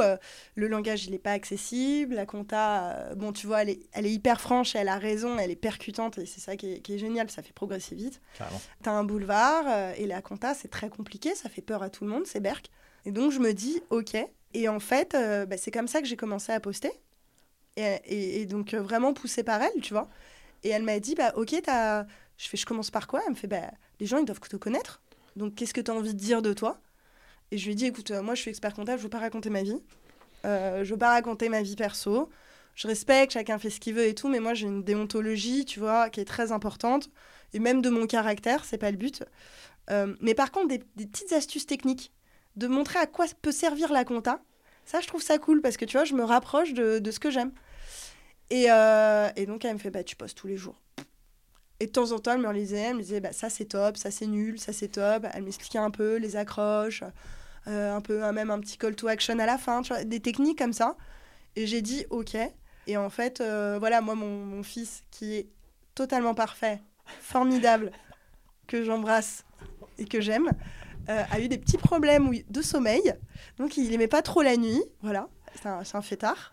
le langage il n'est pas accessible, la compta, bon tu vois, elle est, elle est, hyper franche, elle a raison, elle est percutante et c'est ça qui est, génial, ça fait progresser vite. Tu as un boulevard et la compta c'est très compliqué, ça fait peur à tout le monde, c'est berk. Et donc je me dis, ok. Et en fait, bah, c'est comme ça que j'ai commencé à poster et, donc euh, vraiment poussée par elle, tu vois. Et elle m'a dit, bah ok, as... Je, fais, je commence par quoi? Elle me fait, bah les gens, ils doivent te connaître. Donc qu'est-ce que tu as envie de dire de toi? Et je lui ai dit, écoute, euh, moi je suis expert comptable, je veux pas raconter ma vie. Euh, je veux pas raconter ma vie perso. Je respecte, chacun fait ce qu'il veut et tout, mais moi j'ai une déontologie, tu vois, qui est très importante. Et même de mon caractère, c'est pas le but. mais par contre, des, petites astuces techniques, de montrer à quoi peut servir la compta, ça, je trouve ça cool parce que tu vois, je me rapproche de ce que j'aime. Et, et, donc, elle me fait, bah, tu postes tous les jours. Et de temps en temps, elle me relisait, elle me disait, bah, ça c'est top, ça c'est nul, ça c'est top. Elle m'expliquait un peu les accroches, euh, un peu même un petit call to action à la fin, des techniques comme ça. Et j'ai dit, ok. Et en fait, euh, voilà, moi, mon, fils, qui est totalement parfait, formidable, que j'embrasse et que j'aime, euh, a eu des petits problèmes de sommeil. Donc, il n'aimait pas trop la nuit. Voilà, c'est un, un fêtard.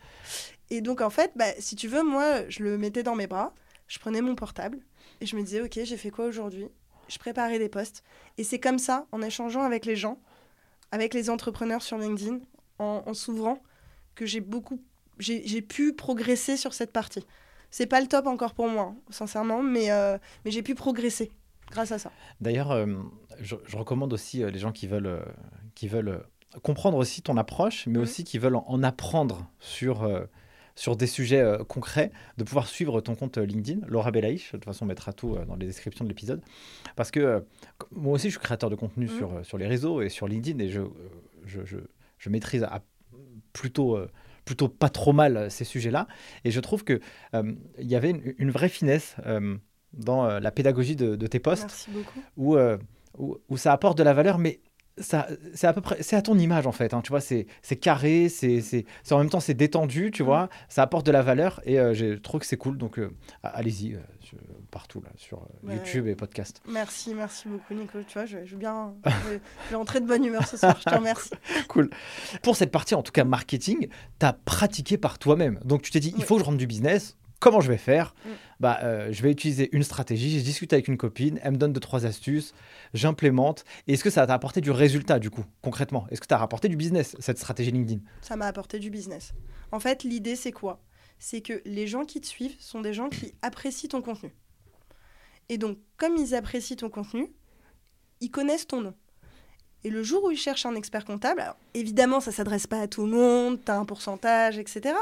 Et donc, en fait, bah, si tu veux, moi, je le mettais dans mes bras, je prenais mon portable et je me disais, ok, j'ai fait quoi aujourd'hui? Je préparais des posts. Et c'est comme ça, en échangeant avec les gens, avec les entrepreneurs sur LinkedIn, en, s'ouvrant, que j'ai beaucoup, j'ai pu progresser sur cette partie. C'est pas le top encore pour moi, hein, sincèrement, mais, euh, mais j'ai pu progresser grâce à ça. D'ailleurs, euh, je, recommande aussi euh, les gens qui veulent, qui veulent comprendre aussi ton approche, mais mmh. aussi qui veulent en, apprendre sur sur des sujets euh, concrets, de pouvoir suivre ton compte euh, LinkedIn, Laura Belaïch. De toute façon, on mettra tout euh, dans les descriptions de l'épisode. Parce que moi aussi, je suis créateur de contenu mmh. sur, sur les réseaux et sur LinkedIn et je, je, je, maîtrise plutôt plutôt pas trop mal ces sujets-là. Et je trouve qu'il il y avait une, vraie finesse dans la pédagogie de, tes. Merci beaucoup. Où, où, où, ça apporte de la valeur, mais c'est à peu près c'est à ton image en fait hein, tu vois c'est carré c'est en même temps c'est détendu tu mm. vois ça apporte de la valeur et euh, je trouve que c'est cool donc euh, allez-y euh, partout là sur YouTube et podcast. Merci merci beaucoup Nico tu vois je, vais bien je vais rentrer de bonne humeur ce soir je te remercie. Cool. Pour cette partie en tout cas marketing tu as pratiqué par toi-même. Donc tu t'es dit il faut que je rentre du business comment je vais faire mm. bah, euh, Je vais utiliser une stratégie, je discute avec une copine, elle me donne deux, trois astuces, j'implémente. Est-ce que ça t'a apporté du résultat du coup, concrètement? Est-ce que tu as rapporté du business, cette stratégie LinkedIn? Ça m'a apporté du business. En fait, l'idée, c'est quoi? C'est que les gens qui te suivent sont des gens qui apprécient ton contenu. Et donc, comme ils apprécient ton contenu, ils connaissent ton nom. Et le jour où ils cherchent un expert comptable, alors évidemment, ça ne s'adresse pas à tout le monde, tu as un pourcentage, etc.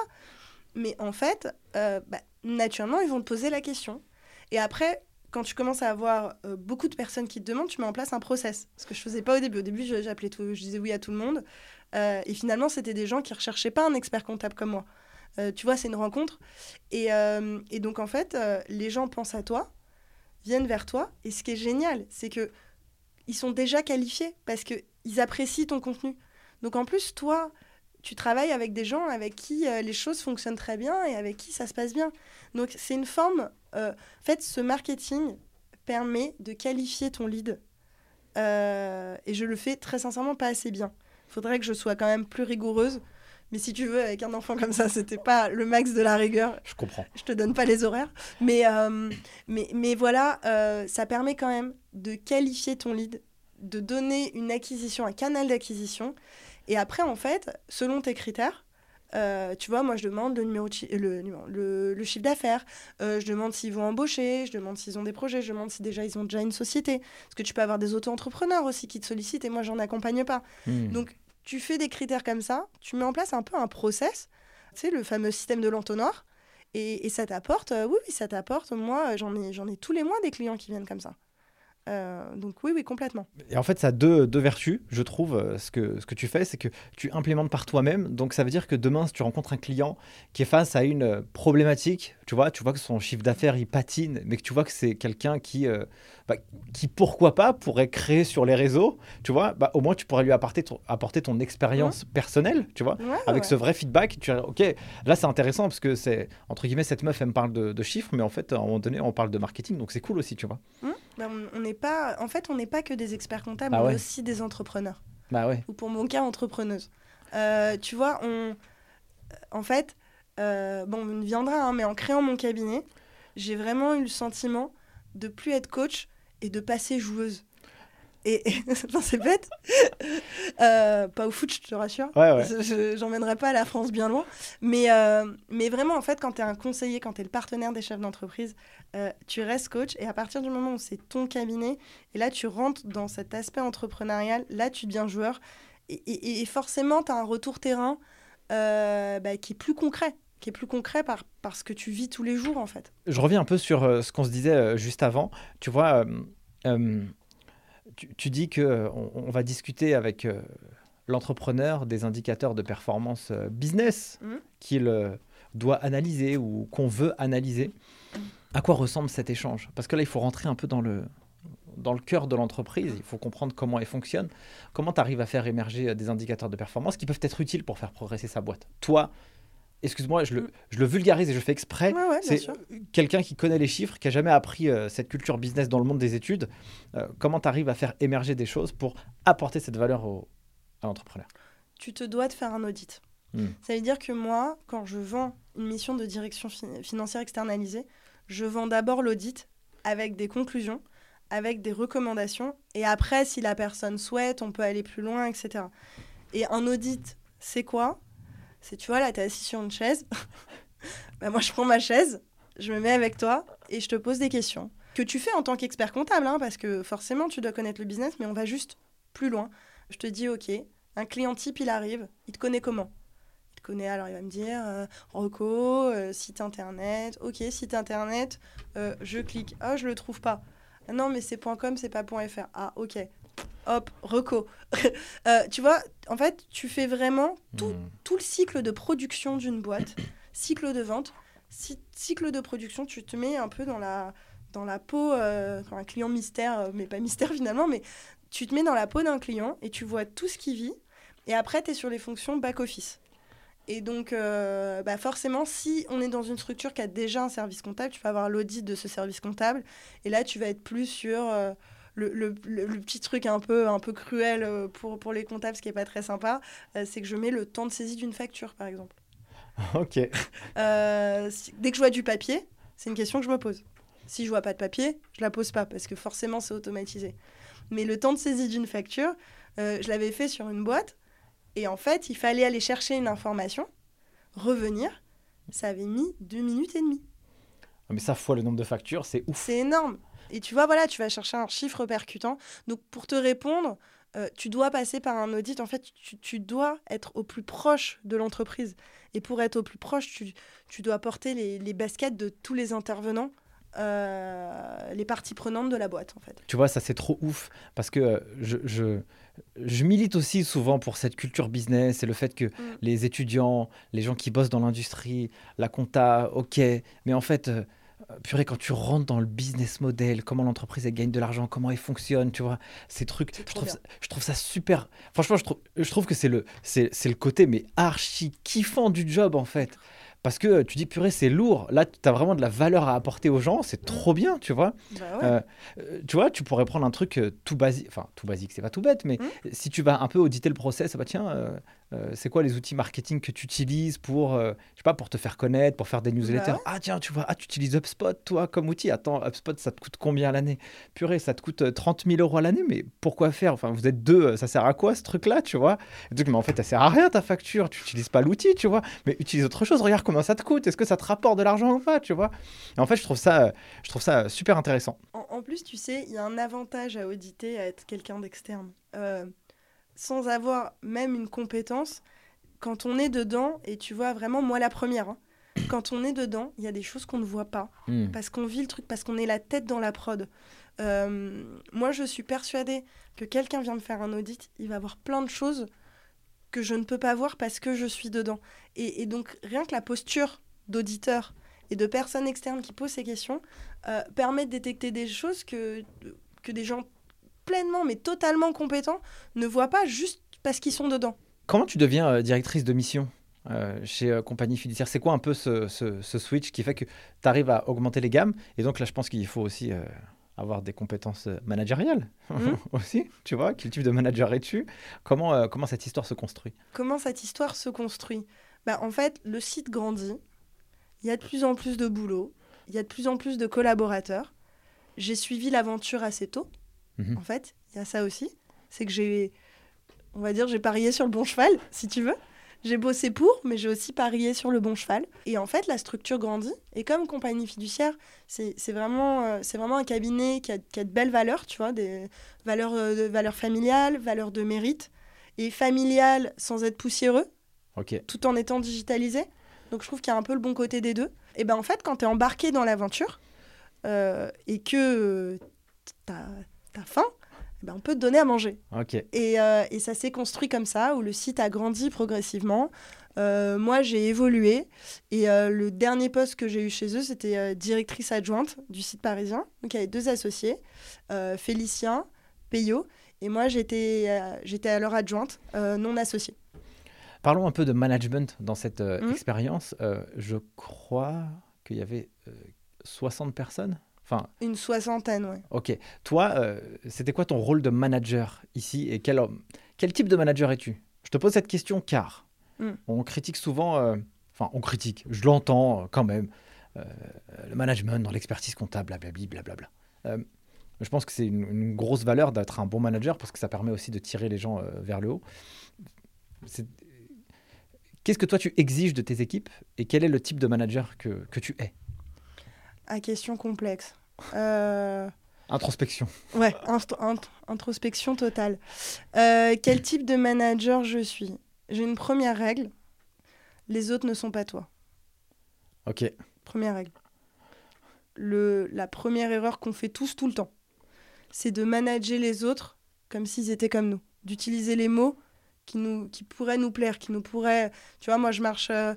Mais en fait, euh, bah, naturellement, ils vont te poser la question. Et après, quand tu commences à avoir euh, beaucoup de personnes qui te demandent, tu mets en place un process. Ce que je faisais pas au début. Au début, j'appelais tout, je disais oui à tout le monde. Euh, et finalement, c'était des gens qui recherchaient pas un expert comptable comme moi. Tu vois, c'est une rencontre. Et, et, donc, en fait, les gens pensent à toi, viennent vers toi. Et ce qui est génial, c'est que ils sont déjà qualifiés parce qu'ils apprécient ton contenu. Donc, en plus, toi, tu travailles avec des gens avec qui euh, les choses fonctionnent très bien et avec qui ça se passe bien. Donc c'est une forme, euh, en fait, ce marketing permet de qualifier ton lead. Euh, et je le fais très sincèrement pas assez bien. Il faudrait que je sois quand même plus rigoureuse. Mais si tu veux, avec un enfant comme ça, c'était pas le max de la rigueur. Je comprends. Je te donne pas les horaires. Mais, mais, mais voilà, ça permet quand même de qualifier ton lead, de donner une acquisition, un canal d'acquisition et après, en fait, selon tes critères, euh, tu vois, moi, je demande le, numéro le, le, chiffre d'affaires, euh, je demande s'ils vont embaucher, je demande s'ils ont des projets, je demande si déjà ils ont déjà une société. Parce que tu peux avoir des auto-entrepreneurs aussi qui te sollicitent et moi, j'en accompagne pas. Hmm. Donc, tu fais des critères comme ça, tu mets en place un peu un process, tu sais, le fameux système de l'entonnoir, et, et, ça t'apporte, euh, oui, oui, ça t'apporte. Moi, j'en ai, j'en ai tous les mois des clients qui viennent comme ça. Euh, donc oui, oui, complètement. Et en fait, ça a deux, deux vertus, je trouve. Euh, ce que, ce que tu fais, c'est que tu implémentes par toi-même. Donc ça veut dire que demain, si tu rencontres un client qui est face à une euh, problématique, tu vois, tu vois que son chiffre d'affaires, il patine, mais que tu vois que c'est quelqu'un qui, bah, qui, pourquoi pas, pourrait créer sur les réseaux, tu vois, bah, au moins tu pourrais lui apporter ton, apporter ton expérience personnelle, tu vois, avec ce vrai feedback. Tu ok, là c'est intéressant parce que c'est, entre guillemets, cette meuf, elle me parle de, chiffres, mais en fait, à un moment donné, on parle de marketing, donc c'est cool aussi, tu vois. Mmh. Bah, on n'est pas, en fait, on n'est pas que des experts comptables, bah mais aussi des entrepreneurs. Bah ouais. Ou pour mon cas, entrepreneuse. Euh, tu vois, on, en fait, euh, bon, on viendra, hein, mais en créant mon cabinet, j'ai vraiment eu le sentiment de plus être coach et de passer joueuse. Et, c'est bête. Euh, pas au foot, je te rassure. Ouais, J'emmènerai pas la France bien loin. Mais, euh, mais vraiment, en fait, quand tu es un conseiller, quand tu es le partenaire des chefs d'entreprise, euh, tu restes coach. Et à partir du moment où c'est ton cabinet, et là, tu rentres dans cet aspect entrepreneurial, là, tu deviens joueur. Et, et, forcément, tu as un retour terrain bah, qui est plus concret qui est plus concret par, parce que tu vis tous les jours en fait. Je reviens un peu sur ce qu'on se disait juste avant. Tu vois, tu, dis que on, va discuter avec l'entrepreneur des indicateurs de performance business mmh. qu'il doit analyser ou qu'on veut analyser. Mmh. À quoi ressemble cet échange? Parce que là, il faut rentrer un peu dans le, dans le cœur de l'entreprise, il faut comprendre comment elle fonctionne, comment tu arrives à faire émerger euh, des indicateurs de performance qui peuvent être utiles pour faire progresser sa boîte? Toi, excuse-moi, je le, mm. je le, vulgarise et je fais exprès, c'est quelqu'un qui connaît les chiffres, qui a jamais appris euh, cette culture business dans le monde des études. Euh, comment tu arrives à faire émerger des choses pour apporter cette valeur au, à l'entrepreneur? Tu te dois de faire un audit. Mm. Ça veut dire que moi, quand je vends une mission de direction financière externalisée, je vends d'abord l'audit avec des conclusions avec des recommandations. Et après, si la personne souhaite, on peut aller plus loin, etc. Et un audit, c'est quoi? C'est, tu vois, là, tu es assis sur une chaise. bah, moi, je prends ma chaise, je me mets avec toi et je te pose des questions. Que tu fais en tant qu'expert comptable, hein, parce que forcément, tu dois connaître le business, mais on va juste plus loin. Je te dis, OK, un client type, il arrive, il te connaît comment? Il te connaît, alors il va me dire, euh, Rocco, euh, site internet, OK, site internet, euh, je clique, oh, je le trouve pas. Ah non, mais c'est .com, c'est pas .fr. Ah, ok. Hop, reco. Euh, tu vois, en fait, tu fais vraiment tout, hmm. tout le cycle de production d'une boîte, cycle de vente, cycle de production. Tu te mets un peu dans la, dans la peau, euh, un client mystère, euh, mais pas mystère finalement, mais tu te mets dans la peau d'un client et tu vois tout ce qu'il vit. Et après, tu es sur les fonctions back-office. Et donc, euh, bah forcément, si on est dans une structure qui a déjà un service comptable, tu vas avoir l'audit de ce service comptable. Et là, tu vas être plus sur le, le, le, petit truc un peu, un peu cruel euh, pour, pour les comptables, ce qui n'est pas très sympa, c'est que je mets le temps de saisie d'une facture, par exemple. Ok. dès que je vois du papier, c'est une question que je me pose. Si je vois pas de papier, je la pose pas, parce que forcément, c'est automatisé. Mais le temps de saisie d'une facture, je l'avais fait sur une boîte et en fait, il fallait aller chercher une information, revenir. Ça avait mis deux minutes et demie. Ah, mais ça, fois le nombre de factures, c'est ouf. C'est énorme. Et tu vois, voilà, tu vas chercher un chiffre percutant. Donc, pour te répondre, euh, tu dois passer par un audit. En fait, tu, dois être au plus proche de l'entreprise. Et pour être au plus proche, tu, tu dois porter les, les, baskets de tous les intervenants euh, les parties prenantes de la boîte en fait. Tu vois, ça c'est trop ouf parce que euh, je, je, je, milite aussi souvent pour cette culture business et le fait que mm. les étudiants, les gens qui bossent dans l'industrie, la compta, ok, mais en fait, purée, quand tu rentres dans le business model, comment l'entreprise gagne de l'argent, comment elle fonctionne, tu vois, ces trucs, je trouve, ça, je trouve, ça, super. Franchement, je trouve, je trouve que c'est le, c'est, le côté mais archi kiffant du job en fait. Parce que tu dis, purée, c'est lourd. Là, tu as vraiment de la valeur à apporter aux gens. C'est trop bien, tu vois. Bah euh, euh, tu vois, tu pourrais prendre un truc euh, tout basique. Enfin, tout basique, c'est pas tout bête, mais mmh. si tu vas un peu auditer le process, bah tiens, euh, c'est quoi les outils marketing que tu utilises pour, euh, je sais pas, pour te faire connaître, pour faire des newsletters bah Ah tiens, tu vois, ah, tu utilises HubSpot, toi, comme outil. Attends, HubSpot, ça te coûte combien à l'année? Purée, ça te coûte 30 euh, 000 euros à l'année, mais pourquoi faire? Enfin, vous êtes deux, ça sert à quoi ce truc-là, tu vois? Donc, mais en fait, ça sert à rien ta facture, tu n'utilises pas l'outil, tu vois, mais utilise autre chose, regarde comment ça te coûte, est-ce que ça te rapporte de l'argent ou pas, tu vois? Et en fait, je trouve ça, je trouve ça super intéressant. En, en plus, tu sais, il y a un avantage à auditer, à être quelqu'un d'externe. Sans avoir même une compétence, quand on est dedans, et tu vois vraiment, moi la première, hein, quand on est dedans, il y a des choses qu'on ne voit pas, hmm. parce qu'on vit le truc, parce qu'on est la tête dans la prod. Euh, moi, je suis persuadée que quelqu'un vient me faire un audit, il va voir plein de choses que je ne peux pas voir parce que je suis dedans. Et, donc, rien que la posture d'auditeur et de personnes externes qui posent ces questions euh, permet de détecter des choses que, que des gens pleinement, mais totalement compétents ne voient pas juste parce qu'ils sont dedans. Comment tu deviens euh, directrice de mission euh, chez euh, Compagnie Fiduciaire? C'est quoi un peu ce, switch qui fait que tu arrives à augmenter les gammes? Et donc là, je pense qu'il faut aussi avoir des compétences managériales mmh. aussi, tu vois Quel type de manager es-tu? Comment, comment cette histoire se construit? Comment cette histoire se construit? Bah, En fait, le site grandit, il y a de plus en plus de boulot, il y a de plus en plus de collaborateurs. J'ai suivi l'aventure assez tôt, mmh. en fait, il y a ça aussi. C'est que j'ai on va dire, j'ai parié sur le bon cheval, si tu veux. J'ai bossé pour, mais j'ai aussi parié sur le bon cheval. Et en fait, la structure grandit. Et comme compagnie fiduciaire, c'est vraiment, euh, c'est vraiment un cabinet qui a, de belles valeurs, tu vois, des valeurs, euh, de, valeurs familiales, valeurs de mérite. Et familial sans être poussiéreux, tout en étant digitalisé. Donc je trouve qu'il y a un peu le bon côté des deux. Et ben en fait, quand tu es embarqué dans l'aventure euh, et que tu as, as faim, eh ben, on peut te donner à manger. Ok. Et, et ça s'est construit comme ça, où le site a grandi progressivement. moi, j'ai évolué et le dernier poste que j'ai eu chez eux, c'était directrice adjointe du site parisien. Donc, il y avait deux associés, Félicien, Payot, et moi, j'étais j'étais alors adjointe, non associée. Parlons un peu de management dans cette euh, mmh. expérience. Euh, je crois qu'il y avait 60 euh, personnes. Enfin, Une soixantaine, oui. Ok. Toi, c'était quoi ton rôle de manager ici et quel, quel type de manager es-tu? Je te pose cette question car mmh. on critique souvent, enfin on critique, je l'entends quand même, le management dans l'expertise comptable, blablabla. Bla, je pense que c'est une, une, grosse valeur d'être un bon manager parce que ça permet aussi de tirer les gens vers le haut. Qu'est-ce que toi tu exiges de tes équipes et quel est le type de manager que, que tu es? À question complexe. Euh, introspection. Ouais, introspection totale. Euh, quel type de manager je suis? J'ai une première règle les autres ne sont pas toi. Ok. Première règle. Le, la première erreur qu'on fait tous tout le temps, c'est de manager les autres comme s'ils étaient comme nous, d'utiliser les mots qui, nous, qui pourrait nous plaire, qui nous pourrait... Tu vois, moi, je marche, euh,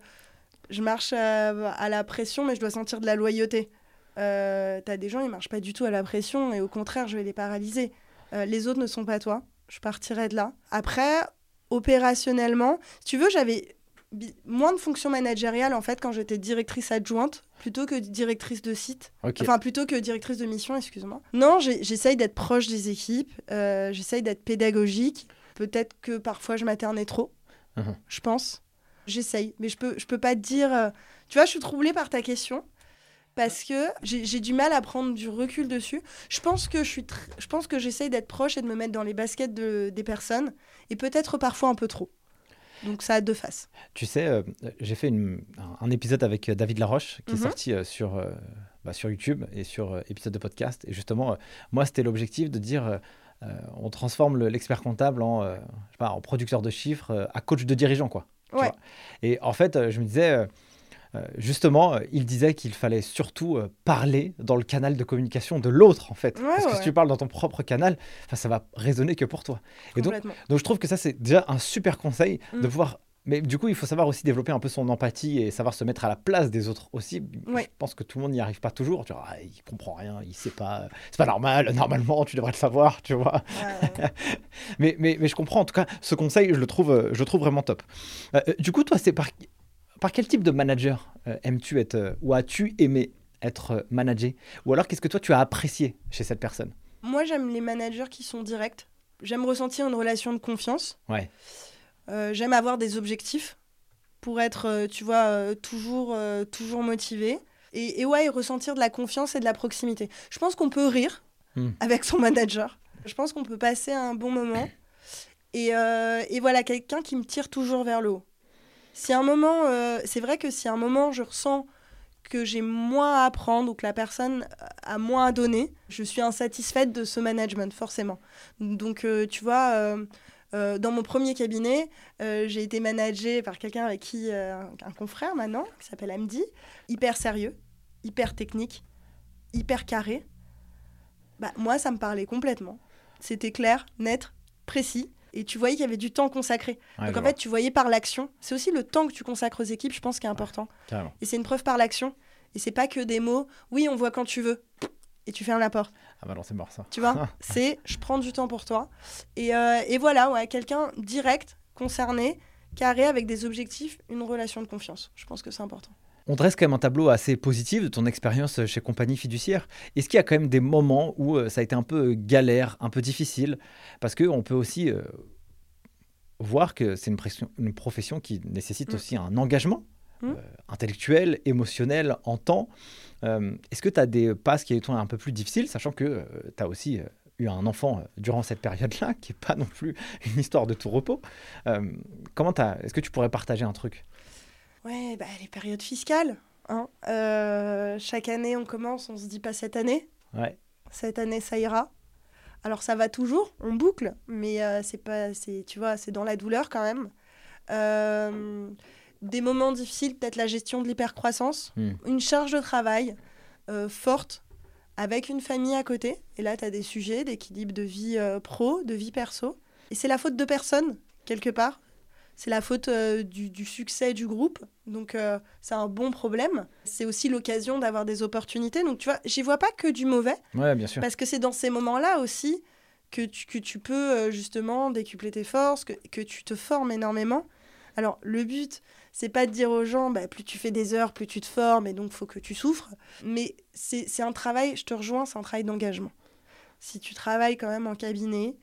je marche euh, à, la pression, mais je dois sentir de la loyauté. Euh, T'as des gens, ils marchent pas du tout à la pression, et au contraire, je vais les paralyser. Euh, les autres ne sont pas toi. Je partirai de là. Après, opérationnellement, si tu veux, j'avais moins de fonctions managériales en fait quand j'étais directrice adjointe plutôt que directrice de site. Enfin, plutôt que directrice de mission, excuse-moi. Non, j'essaye d'être proche des équipes, j'essaye d'être pédagogique. Peut-être que parfois je maternais trop, uh-huh. je pense. J'essaye, mais je peux, je peux pas te dire. Euh, tu vois, je suis troublée par ta question parce que j'ai du mal à prendre du recul dessus. Je pense que je suis, je pense que j'essaye d'être proche et de me mettre dans les baskets de, des personnes et peut-être parfois un peu trop. Donc ça a deux faces. Tu sais, euh, j'ai fait un, épisode avec euh, David Laroche qui est mm-hmm. sorti sur, bah, sur YouTube et sur épisode de podcast. Et justement, moi, c'était l'objectif de dire euh, on transforme l'expert comptable en, euh, pas, en producteur de chiffres, euh, à coach de dirigeant. Quoi, Et en fait, je me disais, justement, il disait qu'il fallait surtout parler dans le canal de communication de l'autre, en fait. Parce que si tu parles dans ton propre canal, ça va résonner que pour toi. Et donc, donc, je trouve que ça, c'est déjà un super conseil de mm. pouvoir mais du coup, il faut savoir aussi développer un peu son empathie et savoir se mettre à la place des autres aussi. Je pense que tout le monde n'y arrive pas toujours. Tu vois, ah, il comprend rien, il sait pas. C'est pas normal. Normalement, tu devrais le savoir, tu vois. mais, mais, mais, je comprends. En tout cas, ce conseil, je le trouve, je le trouve vraiment top. Euh, euh, du coup, toi, c'est par, par quel type de manager euh, aimes-tu être ou as-tu aimé être managé? Ou alors, qu'est-ce que toi, tu as apprécié chez cette personne? Moi, j'aime les managers qui sont directs. J'aime ressentir une relation de confiance. Ouais. Euh, j'aime avoir des objectifs pour être, euh, tu vois, euh, toujours, toujours motivé. Et, et, ouais, ressentir de la confiance et de la proximité. Je pense qu'on peut rire hmm. avec son manager. Je pense qu'on peut passer un bon moment. Et, et voilà, quelqu'un qui me tire toujours vers le haut. Si un moment, c'est vrai que si un moment je ressens que j'ai moins à apprendre ou que la personne a moins à donner, je suis insatisfaite de ce management, forcément. Donc, tu vois, euh, dans mon premier cabinet, euh, j'ai été managée par quelqu'un avec qui, euh, un confrère maintenant, qui s'appelle Amdi, hyper sérieux, hyper technique, hyper carré. Bah, moi, ça me parlait complètement. C'était clair, net, précis. Et tu voyais qu'il y avait du temps consacré. Donc en fait, tu voyais par l'action. C'est aussi le temps que tu consacres aux équipes, je pense, qui est important. et c'est une preuve par l'action. Et c'est pas que des mots. Oui, on voit quand tu veux et tu fermes la porte. Ah bah non, c'est mort ça. Tu vois, c'est je prends du temps pour toi. Et, euh, et voilà, ouais, quelqu'un direct, concerné, carré, avec des objectifs, une relation de confiance. Je pense que c'est important. On dresse quand même un tableau assez positif de ton expérience chez Compagnie Fiduciaire. Est-ce qu'il y a quand même des moments où euh, ça a été un peu galère, un peu difficile? Parce qu'on peut aussi euh, voir que c'est une, une, profession qui nécessite mm. aussi un engagement mm. intellectuel, émotionnel, en temps. Euh, est-ce que tu as des passes qui été un peu plus difficiles, sachant que euh, tu as aussi euh, eu un enfant durant cette période-là, qui n'est pas non plus une histoire de tout repos? comment Est-ce que tu pourrais partager un truc? Ouais, bah, les périodes fiscales. Hein. chaque année, on commence, on se dit pas cette année. Ouais. Cette année, ça ira. Alors ça va toujours, on boucle, mais c'est pas, c'est, tu vois, c'est dans la douleur quand même des moments difficiles, peut-être la gestion de l'hypercroissance, hmm. une charge de travail euh, forte, avec une famille à côté. Et là, tu as des sujets d'équilibre de vie euh, pro, de vie perso. Et c'est la faute de personne, quelque part. C'est la faute euh, du, succès du groupe. Donc, euh, c'est un bon problème. C'est aussi l'occasion d'avoir des opportunités. Donc, tu vois, j'y vois pas que du mauvais. Ouais, bien sûr. Parce que c'est dans ces moments-là aussi que tu, que tu peux justement décupler tes forces, que, que tu te formes énormément. Alors, le but, c'est pas de dire aux gens, bah, plus tu fais des heures, plus tu te formes, et donc faut que tu souffres. Mais c'est un travail, je te rejoins, c'est un travail d'engagement. Si tu travailles quand même en cabinet,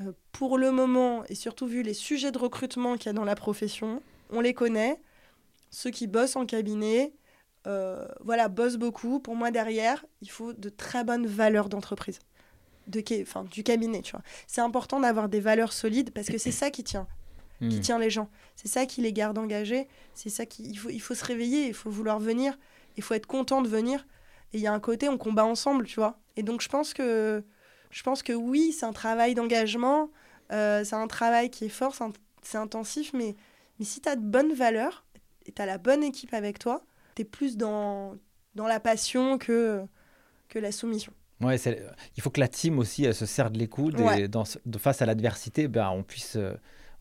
euh, pour le moment, et surtout vu les sujets de recrutement qu'il y a dans la profession, on les connaît. Ceux qui bossent en cabinet, euh, voilà, bossent beaucoup. Pour moi, derrière, il faut de très bonnes valeurs d'entreprise. De, enfin, du cabinet, tu vois. C'est important d'avoir des valeurs solides parce que c'est ça qui tient qui hmm. tient les gens. C'est ça qui les garde engagés. C'est ça qui il faut il faut se réveiller, il faut vouloir venir, il faut être content de venir. Et il y a un côté on combat ensemble, tu vois. Et donc je pense que je pense que oui, c'est un travail d'engagement, euh, c'est un travail qui est fort, c'est intensif, mais mais si tu as de bonnes valeurs et tu as la bonne équipe avec toi, tu es plus dans dans la passion que que la soumission. Ouais, il faut que la team aussi se serre de les coudes et dans, de, face à l'adversité, ben, on puisse euh,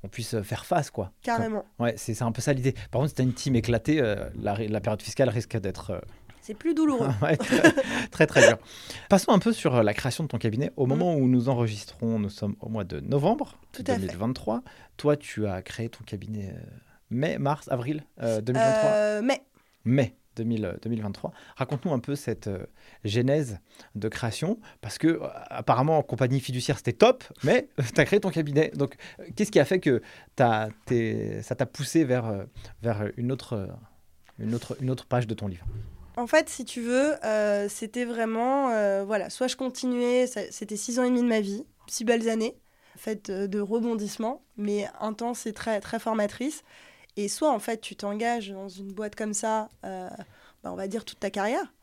on puisse faire face, quoi. Carrément. ouais, c'est un peu ça l'idée. Par contre, si tu as une team éclatée, euh, la, la, période fiscale risque d'être. Euh, c'est plus douloureux. très, très, dur. Passons un peu sur euh, la création de ton cabinet. Au moment mm. où nous enregistrons, nous sommes au mois de novembre 2023. Toi, tu as créé ton cabinet mai, mars, avril 2023 Mai. Mai. 2023. Raconte-nous un peu cette euh, genèse de création, parce que euh, apparemment, compagnie fiduciaire, c'était top, mais tu as créé ton cabinet. Donc, euh, qu'est-ce qui a fait que as, ça t'a poussé vers, vers une, autre, une, autre, une autre page de ton livre? En fait, si tu veux, c'était vraiment, voilà, soit je continuais, c'était six ans et demi de ma vie, six belles années, faites de rebondissements, mais intenses et très, très formatrices. Et soit, en fait, tu t'engages dans une boîte comme ça, euh, bah, on va dire toute ta carrière,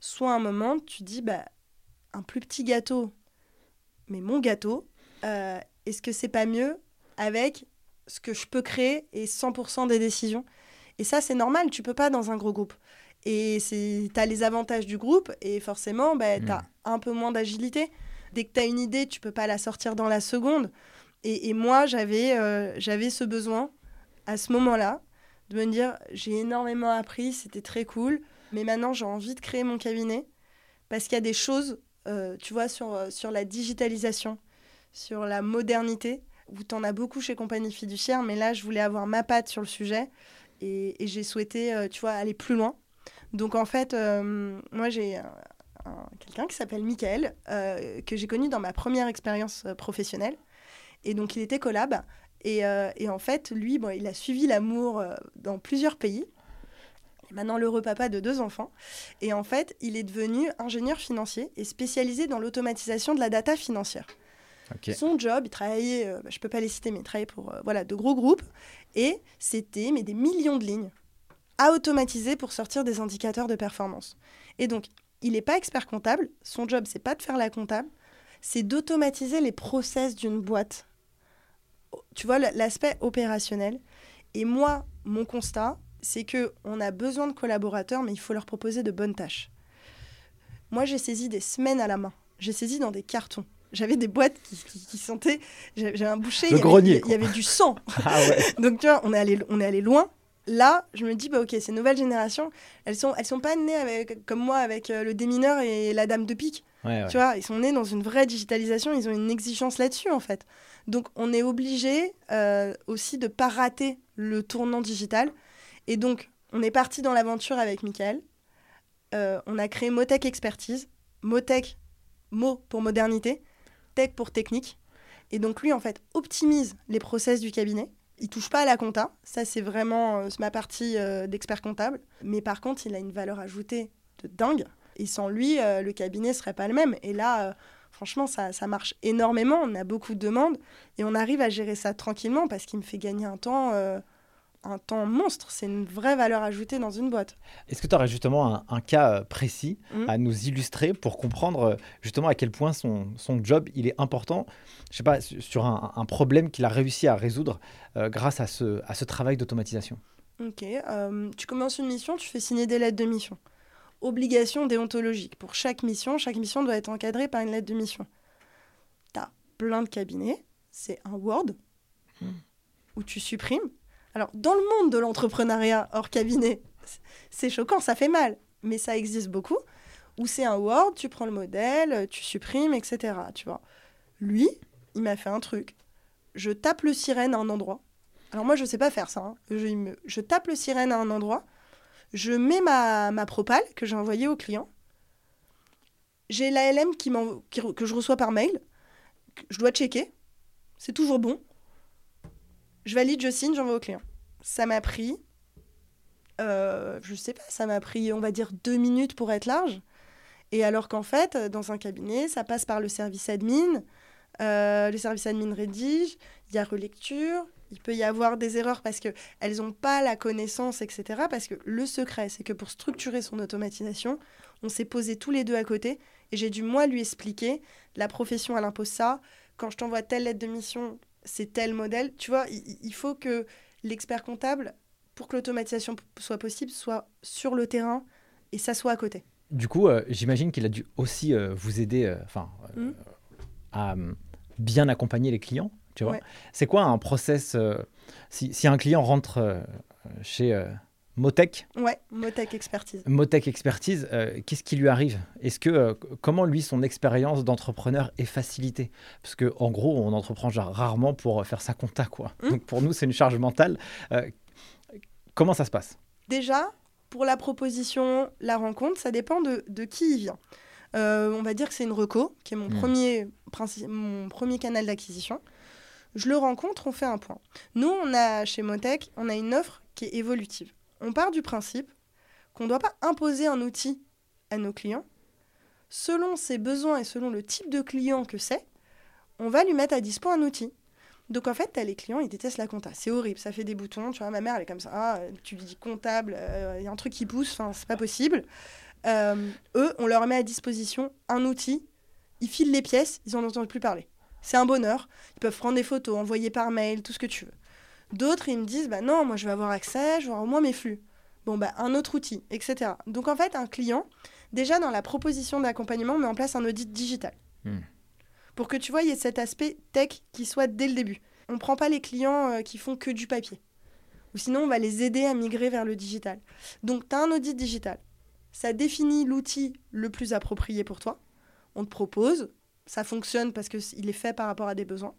soit à un moment, tu dis, bah, un plus petit gâteau, mais mon gâteau, euh, est-ce que c'est pas mieux avec ce que je peux créer et 100% des décisions? Et ça, c'est normal, tu peux pas dans un gros groupe. Et tu as les avantages du groupe et forcément, bah, tu as hmm. un peu moins d'agilité. Dès que tu as une idée, tu peux pas la sortir dans la seconde. Et, et moi, j'avais euh, j'avais ce besoin à ce moment-là, de me dire j'ai énormément appris, c'était très cool, mais maintenant j'ai envie de créer mon cabinet parce qu'il y a des choses, euh, tu vois, sur, euh, sur la digitalisation, sur la modernité, où tu en as beaucoup chez Compagnie Fiduciaire, mais là je voulais avoir ma patte sur le sujet et, j'ai souhaité, euh, tu vois, aller plus loin. Donc en fait, moi j'ai quelqu'un qui s'appelle Michael, que j'ai connu dans ma première expérience professionnelle. Et donc il était collab euh, et, en fait, lui, bon, il a suivi l'amour euh, dans plusieurs pays. Et maintenant l'heureux papa de deux enfants. Et en fait, il est devenu ingénieur financier et spécialisé dans l'automatisation de la data financière. Son job, il travaillait, euh, bah, je ne peux pas les citer, mais il travaillait pour voilà, de gros groupes. Et c'était mais des millions de lignes à automatiser pour sortir des indicateurs de performance. Et donc, il n'est pas expert comptable. Son job, c'est pas de faire la comptable, c'est d'automatiser les process d'une boîte tu vois, l'aspect opérationnel. Et moi, mon constat, c'est que on a besoin de collaborateurs, mais il faut leur proposer de bonnes tâches. Moi, j'ai saisi des semaines à la main. J'ai saisi dans des cartons. J'avais des boîtes qui, qui, sentaient. J'avais un boucher. Le il, grenier, il y avait du sang. Ah Donc, tu vois, on est allé, on est allé loin. Là, je me dis, bah, ok, ces nouvelles générations, elles sont, elles sont pas nées avec, comme moi avec euh, le démineur et la dame de pique. Tu vois, ils sont nés dans une vraie digitalisation, ils ont une exigence là-dessus, en fait. Donc, on est obligé euh, aussi de pas rater le tournant digital. Et donc, on est parti dans l'aventure avec Michael. Euh, on a créé Motech Expertise. Motech, mot pour modernité, tech pour technique. Et donc, lui, en fait, optimise les process du cabinet. Il touche pas à la compta. Ça, c'est vraiment euh, ma partie d'expert comptable. Mais par contre, il a une valeur ajoutée de dingue. Et sans lui, le cabinet serait pas le même. Et là, franchement, ça, marche énormément. On a beaucoup de demandes et on arrive à gérer ça tranquillement parce qu'il me fait gagner un temps, euh, un temps monstre. C'est une vraie valeur ajoutée dans une boîte. Est-ce que tu aurais justement un, cas euh, précis mmh. à nous illustrer pour comprendre euh, justement à quel point son, son job il est important Je sais pas, sur un, un problème qu'il a réussi à résoudre grâce à ce, à ce travail d'automatisation? Ok, tu commences une mission, tu fais signer des lettres de mission obligation déontologique. Pour chaque mission, chaque mission doit être encadrée par une lettre de mission. Tu as plein de cabinets, c'est un Word hmm. où tu supprimes. Alors, dans le monde de l'entrepreneuriat hors cabinet, c'est choquant, ça fait mal, mais ça existe beaucoup. Où c'est un Word, tu prends le modèle, tu supprimes, etc. Tu vois. Lui, il m'a fait un truc. Je tape le sirène à un endroit. Alors moi, je ne sais pas faire ça. Hein. Je, tape le sirène à un endroit je mets ma, ma propale que j'ai envoyée au client. J'ai l'ALM qui, qui, que je reçois par mail. Je dois checker. C'est toujours bon. Je valide, je signe, j'envoie au client. Ça m'a pris, euh, je sais pas, ça m'a pris, on va dire, deux minutes pour être large. Et alors qu'en fait, dans un cabinet, ça passe par le service admin. Euh, le service admin rédige, il y a relecture, il peut y avoir des erreurs parce qu'elles n'ont pas la connaissance, etc. Parce que le secret, c'est que pour structurer son automatisation, on s'est posé tous les deux à côté et j'ai dû, moi, lui expliquer la profession, elle impose ça. Quand je t'envoie telle lettre de mission, c'est tel modèle. Tu vois, il, faut que l'expert comptable, pour que l'automatisation soit possible, soit sur le terrain et ça soit à côté. Du coup, euh, j'imagine qu'il a dû aussi euh, vous aider euh, mmh. à bien accompagner les clients tu vois C'est quoi un process si, si, un client rentre chez Motec Ouais, Motec Expertise. Motec Expertise, qu'est-ce qui lui arrive? Est-ce que comment lui son expérience d'entrepreneur est facilitée? Parce que en gros, on entreprend rarement pour faire sa compta quoi. Hum. Donc pour nous, c'est une charge mentale. comment ça se passe? Déjà, pour la proposition, la rencontre, ça dépend de, de qui il vient. on va dire que c'est une reco, qui est mon, hum. premier, mon premier canal d'acquisition je le rencontre, on fait un point. Nous, on a chez Motech, on a une offre qui est évolutive. On part du principe qu'on ne doit pas imposer un outil à nos clients. Selon ses besoins et selon le type de client que c'est, on va lui mettre à dispo un outil. Donc en fait, as les clients, ils détestent la compta. C'est horrible, ça fait des boutons. Tu vois, ma mère, elle est comme ça. Ah, tu lui dis comptable, il euh, y a un truc qui pousse, enfin, c'est pas possible. Euh, eux, on leur met à disposition un outil. Ils filent les pièces, ils n'en entendent plus parler. C'est un bonheur. Ils peuvent prendre des photos, envoyer par mail, tout ce que tu veux. D'autres, ils me disent, bah non, moi je vais avoir accès, je vais avoir au moins mes flux. Bon, bah un autre outil, etc. Donc en fait, un client, déjà dans la proposition d'accompagnement, met en place un audit digital. Hmm. Pour que tu vois, il y ait cet aspect tech qui soit dès le début. On ne prend pas les clients euh, qui font que du papier. Ou sinon, on va les aider à migrer vers le digital. Donc, tu as un audit digital. Ça définit l'outil le plus approprié pour toi. On te propose, ça fonctionne parce qu'il est fait par rapport à des besoins.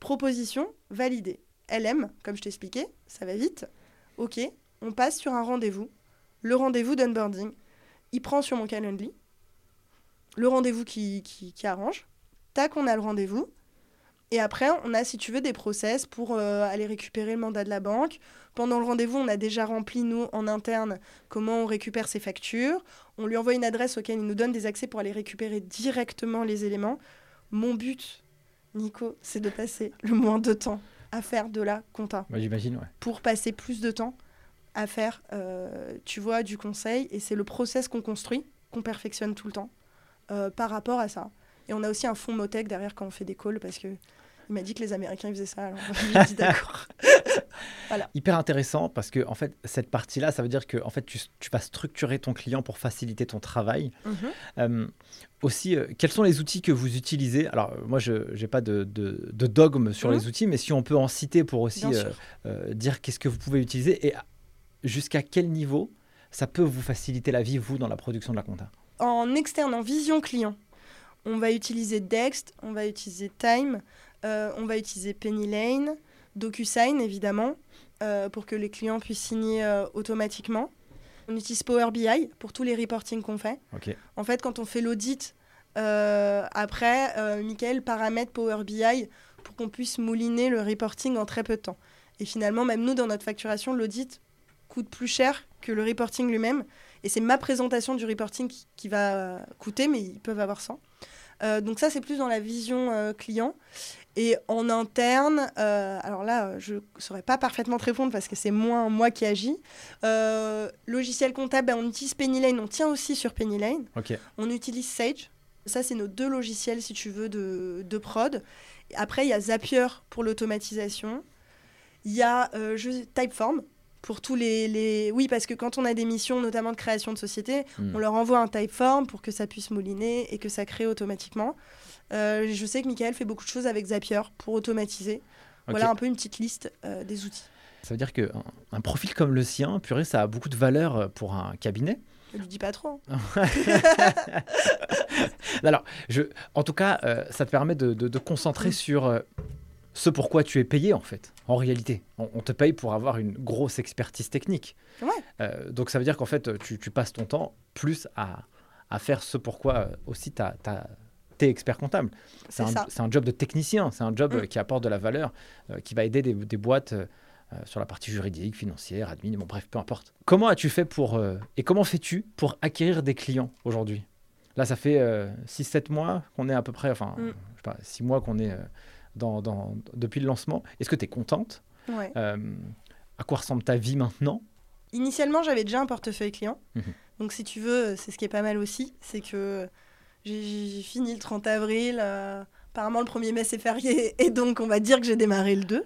Proposition, validée. LM, comme je t'expliquais, ça va vite. Ok, on passe sur un rendez-vous. Le rendez-vous d'onboarding. Il prend sur mon calendrier. Le rendez-vous qui, qui, arrange. Tac, on a le rendez-vous. Et après, on a, si tu veux, des process pour euh, aller récupérer le mandat de la banque. Pendant le rendez-vous, on a déjà rempli, nous, en interne, comment on récupère ses factures. On lui envoie une adresse auquel il nous donne des accès pour aller récupérer directement les éléments. Mon but, Nico, c'est de passer le moins de temps à faire de la compta. J'imagine, ouais. Pour passer plus de temps à faire, euh, tu vois, du conseil. Et c'est le process qu'on construit, qu'on perfectionne tout le temps euh, par rapport à ça. Et on a aussi un fond Motec derrière quand on fait des calls parce que il m'a dit que les Américains faisaient ça. Alors je dit d'accord. voilà. Hyper intéressant parce que en fait cette partie-là, ça veut dire que en fait tu, tu, vas structurer ton client pour faciliter ton travail. Mhm. Euh, aussi, euh, quels sont les outils que vous utilisez? Alors moi, je n'ai pas de, de, dogme sur mhm. les outils, mais si on peut en citer pour aussi euh, dire qu'est-ce que vous pouvez utiliser et jusqu'à quel niveau ça peut vous faciliter la vie, vous, dans la production de la compta? En externe, en vision client, on va utiliser Dext, on va utiliser Time, euh, on va utiliser Penny Lane, DocuSign évidemment, euh, pour que les clients puissent signer euh, automatiquement. On utilise Power BI pour tous les reportings qu'on fait. En fait, quand on fait l'audit, après, Michael paramètre Power BI pour qu'on puisse mouliner le reporting en très peu de temps. Et finalement, même nous, dans notre facturation, l'audit coûte plus cher que le reporting lui-même. Et c'est ma présentation du reporting qui, va coûter, mais ils peuvent avoir 100. donc ça, c'est plus dans la vision client. Et en interne, euh, alors là, je ne saurais pas parfaitement te répondre parce que c'est moins moi qui agis. Euh, logiciel comptable, ben, on utilise Pennylane, on tient aussi sur Pennylane. On utilise Sage. Ça, c'est nos deux logiciels, si tu veux, de, de prod. Après, il y a Zapier pour l'automatisation. Il y a euh, Typeform pour tous les, Oui, parce que quand on a des missions, notamment de création de société, hmm. on leur envoie un typeform pour que ça puisse mouliner et que ça crée automatiquement. Euh, je sais que Michael fait beaucoup de choses avec Zapier pour automatiser. Voilà un peu une petite liste euh, des outils. Ça veut dire qu'un un profil comme le sien, purée, ça a beaucoup de valeur euh, pour un cabinet. Je lui dis pas trop. Hein. Alors, je, en tout cas, ça te permet de, de, concentrer hmm. sur ce pourquoi tu es payé en fait, en réalité. On, te paye pour avoir une grosse expertise technique. Ouais. donc ça veut dire qu'en fait, tu, tu, passes ton temps plus à, à faire ce pourquoi aussi tu as, t'es expert comptable. C'est un, un, job de technicien, c'est un job mm. qui apporte de la valeur, euh, qui va aider des, des boîtes euh, sur la partie juridique, financière, admin, bon bref, peu importe. Comment as-tu fait pour, euh, et comment fais-tu pour acquérir des clients aujourd'hui? Là, ça fait 6-7 mois qu'on est à peu près, enfin, mm. je sais pas, 6 mois qu'on est dans, dans, depuis le lancement. Est-ce que tu es contente? Ouais. À quoi ressemble ta vie maintenant? Initialement, j'avais déjà un portefeuille client. Mhm. Donc, si tu veux, c'est ce qui est pas mal aussi, c'est que j'ai fini le 30 avril. Euh, apparemment, le 1er mai, c'est férié. Et donc, on va dire que j'ai démarré le 2.